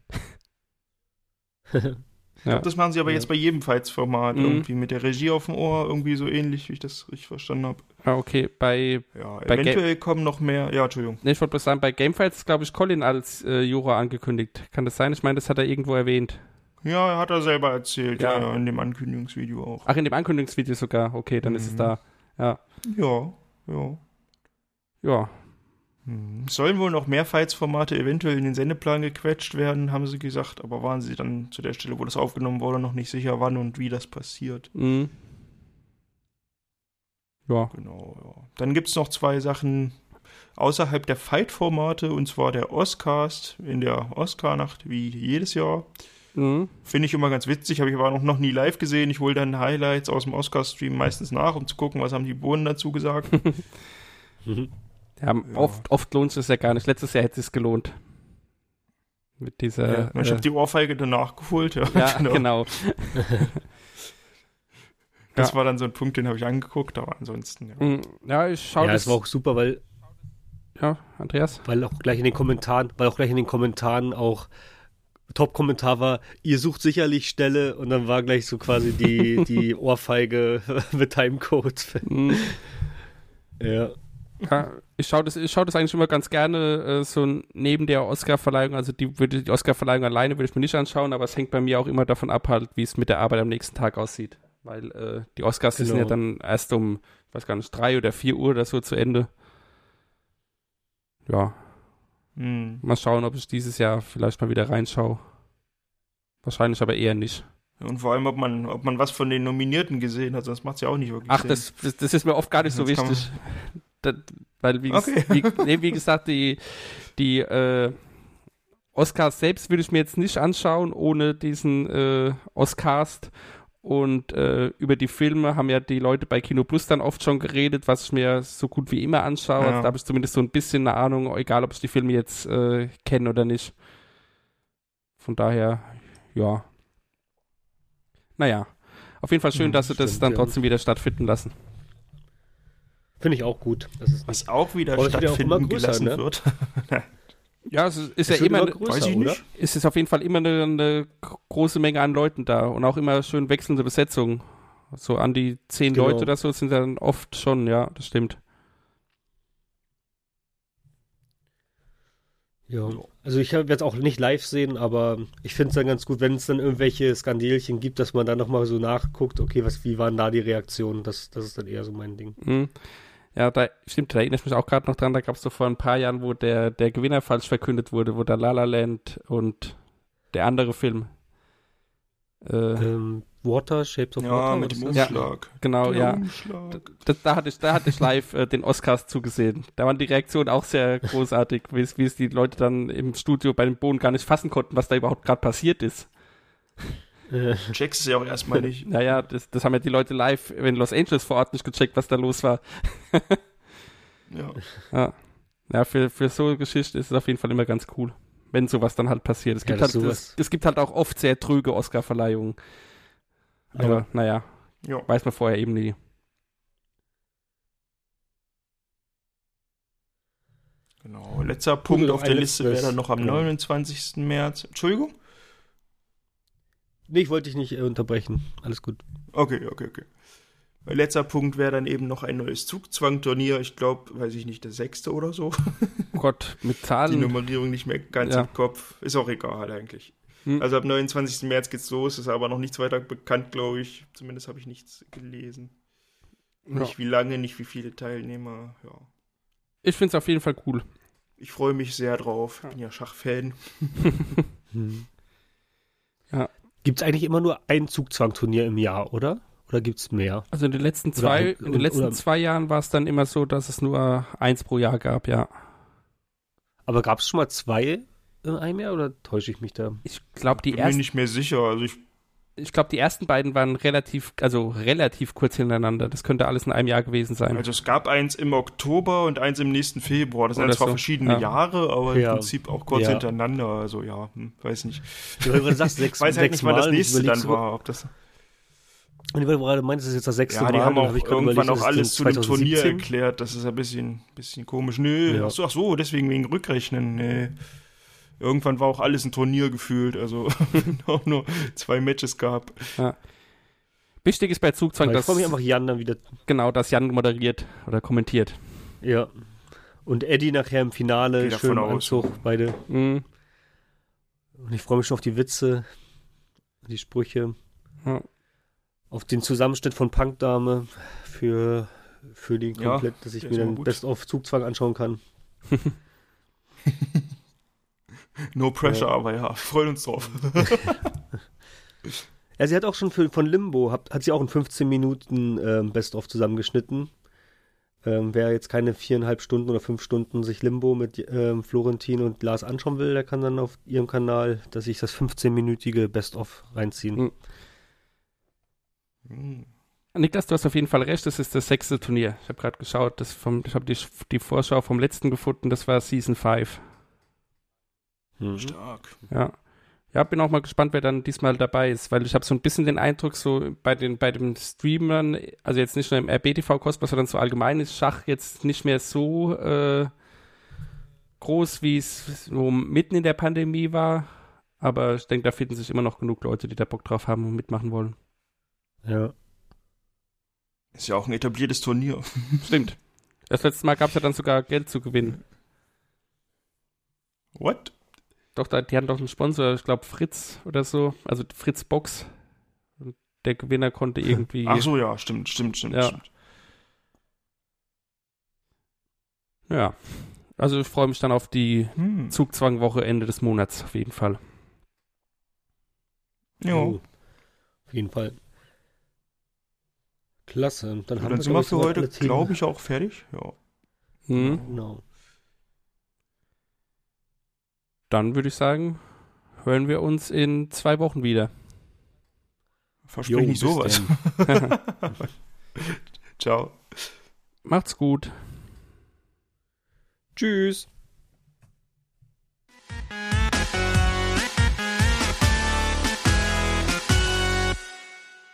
ja. Das machen sie aber Ja. jetzt bei jedem Fights-Format. Mhm. Irgendwie mit der Regie auf dem Ohr, irgendwie so ähnlich, wie ich das richtig verstanden habe. Ah, okay. Bei, Ja, Bei eventuell kommen noch mehr. Ja, Entschuldigung. ne, ich wollte bloß sagen, bei Gamefights ist, glaube ich, Colin als äh, Juror angekündigt. Kann das sein? Ich meine, das hat er irgendwo erwähnt. Ja, hat er selber erzählt, Ja. ja, in dem Ankündigungsvideo auch. Ach, in dem Ankündigungsvideo sogar. Okay, dann ist es Mhm. da. Ja. Ja, ja. Ja. Hm. Sollen wohl noch mehr Fights-Formate eventuell in den Sendeplan gequetscht werden, haben sie gesagt, aber waren sie dann zu der Stelle, wo das aufgenommen wurde, noch nicht sicher, wann und wie das passiert. Mhm. Ja. Genau, ja. Dann gibt es noch zwei Sachen außerhalb der Fight-Formate, und zwar der Oscast in der Oscar-Nacht, wie jedes Jahr. Mhm. Finde ich immer ganz witzig, habe ich aber noch, noch nie live gesehen. Ich hole dann Highlights aus dem Oscar-Stream meistens nach, um zu gucken, was haben die Bohnen dazu gesagt. Ja, Oft, oft lohnt es ja gar nicht. Letztes Jahr hätte es gelohnt. Mit dieser. ich äh, habe die Ohrfeige danach geholt. Ja, ja, genau. Das Ja. war dann so ein Punkt, den habe ich angeguckt, aber ansonsten, ja. Ja, ich schaue ja, das. es war auch super, weil, ja, Andreas? weil auch gleich in den Kommentaren, weil auch gleich in den Kommentaren auch Top-Kommentar war, ihr sucht sicherlich Stelle und dann war gleich so quasi die, die Ohrfeige mit Timecode. Mhm. Ja. Ja, ich schaue das, ich schau das eigentlich immer ganz gerne, äh, so neben der Oscar-Verleihung, also die würde die Oscar-Verleihung alleine würde ich mir nicht anschauen, aber es hängt bei mir auch immer davon ab, halt, wie es mit der Arbeit am nächsten Tag aussieht. Weil äh, die Oscars die sind ja Genau. dann erst um, ich weiß gar nicht, drei oder vier Uhr oder so zu Ende. Ja, Hm. mal schauen, ob ich dieses Jahr vielleicht mal wieder reinschaue. Wahrscheinlich aber eher nicht. Und vor allem, ob man, ob man was von den Nominierten gesehen hat, sonst macht es ja auch nicht wirklich Ach, Sinn. das, das, das ist mir oft gar nicht so wichtig. Das, weil, wie, Okay. wie, nee, wie gesagt, die, die äh, Oscars selbst würde ich mir jetzt nicht anschauen, ohne diesen äh, Oscast. Und äh, über die Filme haben ja die Leute bei Kino Plus dann oft schon geredet, was ich mir so gut wie immer anschaue. Ja. Also da habe ich zumindest so ein bisschen eine Ahnung, egal ob ich die Filme jetzt äh, kenne oder nicht. Von daher, ja. Naja. Auf jeden Fall schön, Mhm, dass sie das stimmt, dann ja. trotzdem wieder stattfinden lassen. Finde ich auch gut. Das ist Was auch wieder Aber es auch stattfinden immer größer, gelassen ne? wird. Ja, es ist, ist Es ja immer, immer größer, Weiß ich oder? nicht. es ist auf jeden Fall immer eine, eine große Menge an Leuten da und auch immer schön wechselnde Besetzung. So an die zehn Genau. Leute oder so sind dann oft schon, ja, das stimmt. Ja, also ich werde es auch nicht live sehen, aber ich finde es dann ganz gut, wenn es dann irgendwelche Skandelchen gibt, dass man dann nochmal so nachguckt, okay, was, wie waren da die Reaktionen? Das, das ist dann eher so mein Ding. Mhm. Ja, da stimmt, da erinnere ich mich auch gerade noch dran, da gab es doch vor ein paar Jahren, wo der, der Gewinner falsch verkündet wurde, wo da La La Land und der andere Film. Äh, Ähm, Water, Shapes of Ja, Water? mit dem? Umschlag. genau, Der ja. Umschlag. Das, da hatte ich, da hatte ich live äh, den Oscars zugesehen. Da waren die Reaktionen auch sehr großartig, wie es, wie es die Leute dann im Studio bei dem Boden gar nicht fassen konnten, was da überhaupt gerade passiert ist. Checkst es ja auch erstmal nicht. Naja, das, das haben ja die Leute live in Los Angeles vor Ort nicht gecheckt, was da los war. Ja. Ja, ja für, für so eine Geschichte ist es auf jeden Fall immer ganz cool, wenn sowas dann halt passiert. Es Ja, gibt, halt, es, es gibt halt auch oft sehr trüge Oscar-Verleihungen. Aber Ja. naja, ja. weiß man vorher eben nie. Genau. Letzter Punkt auf der Liste wäre dann noch am genau. 29. März. Entschuldigung? Nee, ich wollte dich nicht äh, unterbrechen. Alles gut. Okay, okay, okay. Mein letzter Punkt wäre dann eben noch ein neues Zugzwang-Turnier. Ich glaube, weiß ich nicht, der sechste oder so. Oh Gott, mit Die Zahlen. Nummerierung nicht mehr ganz Ja. im Kopf. Ist auch egal eigentlich. Hm. Also ab 29. März geht's los, ist aber noch nichts weiter bekannt, glaube ich. Zumindest habe ich nichts gelesen. Ja. Nicht wie lange, nicht wie viele Teilnehmer. Ja. Ich finde es auf jeden Fall cool. Ich freue mich sehr drauf. Bin ja Schachfan. Hm. Gibt es eigentlich immer nur ein Zugzwangturnier im Jahr, oder? Oder gibt es mehr? Also in den letzten Oder zwei, ein- in den letzten oder- zwei Jahren war es dann immer so, dass es nur eins pro Jahr gab, ja. Aber gab es schon mal zwei in einem Jahr oder täusche ich mich da? Ich glaube, die Bin mir ersten, nicht mehr sicher. Also ich, ich glaube, die ersten beiden waren relativ, also relativ kurz hintereinander. Das könnte alles in einem Jahr gewesen sein. also es gab eins im Oktober und eins im nächsten Februar. Das sind Oder zwar so. verschiedene Ja. Jahre, aber Ja. im Prinzip auch kurz Ja. hintereinander. Also ja, hm, weiß nicht. Du sagst sechs, Ich weiß halt sechs nicht, wann das ich nächste dann so- war. Ob das, Und weil du gerade meintest, es ist jetzt das sechste ja, Mal. die haben auch hab ich irgendwann überlegt, auch alles zu einem Turnier 2017? erklärt. Das ist ein bisschen, bisschen komisch. Nö, Ja. ach, so, ach so, deswegen wegen Rückrechnen. Nee. Irgendwann war auch alles ein Turnier gefühlt. Also auch nur zwei Matches gab. Wichtig ist bei Zugzwang, Aber Ich dass, freue mich einfach Jan dann wieder. genau, dass Jan moderiert oder kommentiert. Ja. Und Eddie nachher im Finale, schön aus. Anzug, beide. Mhm. Und ich freue mich schon auf die Witze, die Sprüche, Ja. auf den Zusammenschnitt von Punkdame für, für den Ja, komplett, dass ich mir dann gut. Best of Zugzwang anschauen kann. No pressure, Ja. aber ja, freuen uns drauf. Ja, sie hat auch schon für, von Limbo, hat, hat sie auch in 15 Minuten ähm, Best-of zusammengeschnitten. Ähm, wer jetzt keine viereinhalb Stunden oder fünf Stunden sich Limbo mit ähm, Florentin und Lars anschauen will, der kann dann auf ihrem Kanal, dass sich das 15-minütige Best-of reinziehen. Mhm. Hm. Niklas, du hast auf jeden Fall recht, das ist das sechste Turnier. Ich habe gerade geschaut, das vom, ich habe die, die Vorschau vom letzten gefunden, das war Season 5. Mhm. Stark. Ja. Ja, bin auch mal gespannt, wer dann diesmal dabei ist, weil ich habe so ein bisschen den Eindruck, so bei den, bei den Streamern, also jetzt nicht nur im RBTV-Kosmos, sondern so allgemein ist Schach jetzt nicht mehr so äh, groß, wie es so mitten in der Pandemie war. Aber ich denke, da finden sich immer noch genug Leute, die da Bock drauf haben und mitmachen wollen. Ja. Ist ja auch ein etabliertes Turnier. Stimmt. Das letzte Mal gab es ja dann sogar Geld zu gewinnen. What? Doch, da, die hatten doch einen Sponsor, ich glaube Fritz oder so, also Fritz Box. Und der Gewinner konnte irgendwie. Ach so, ja, stimmt, stimmt, stimmt, Ja. stimmt. Ja. Also ich freue mich dann auf die Hm. Zugzwangwoche Ende des Monats auf jeden Fall. Ja. Oh, auf jeden Fall. Klasse. Dann, Dann, haben dann wir, sind wir für heute, glaube ich, auch fertig. Ja. Hm. Genau. Dann würde ich sagen, hören wir uns in zwei Wochen wieder. Versprich nicht sowas. Ciao. Macht's gut. Tschüss.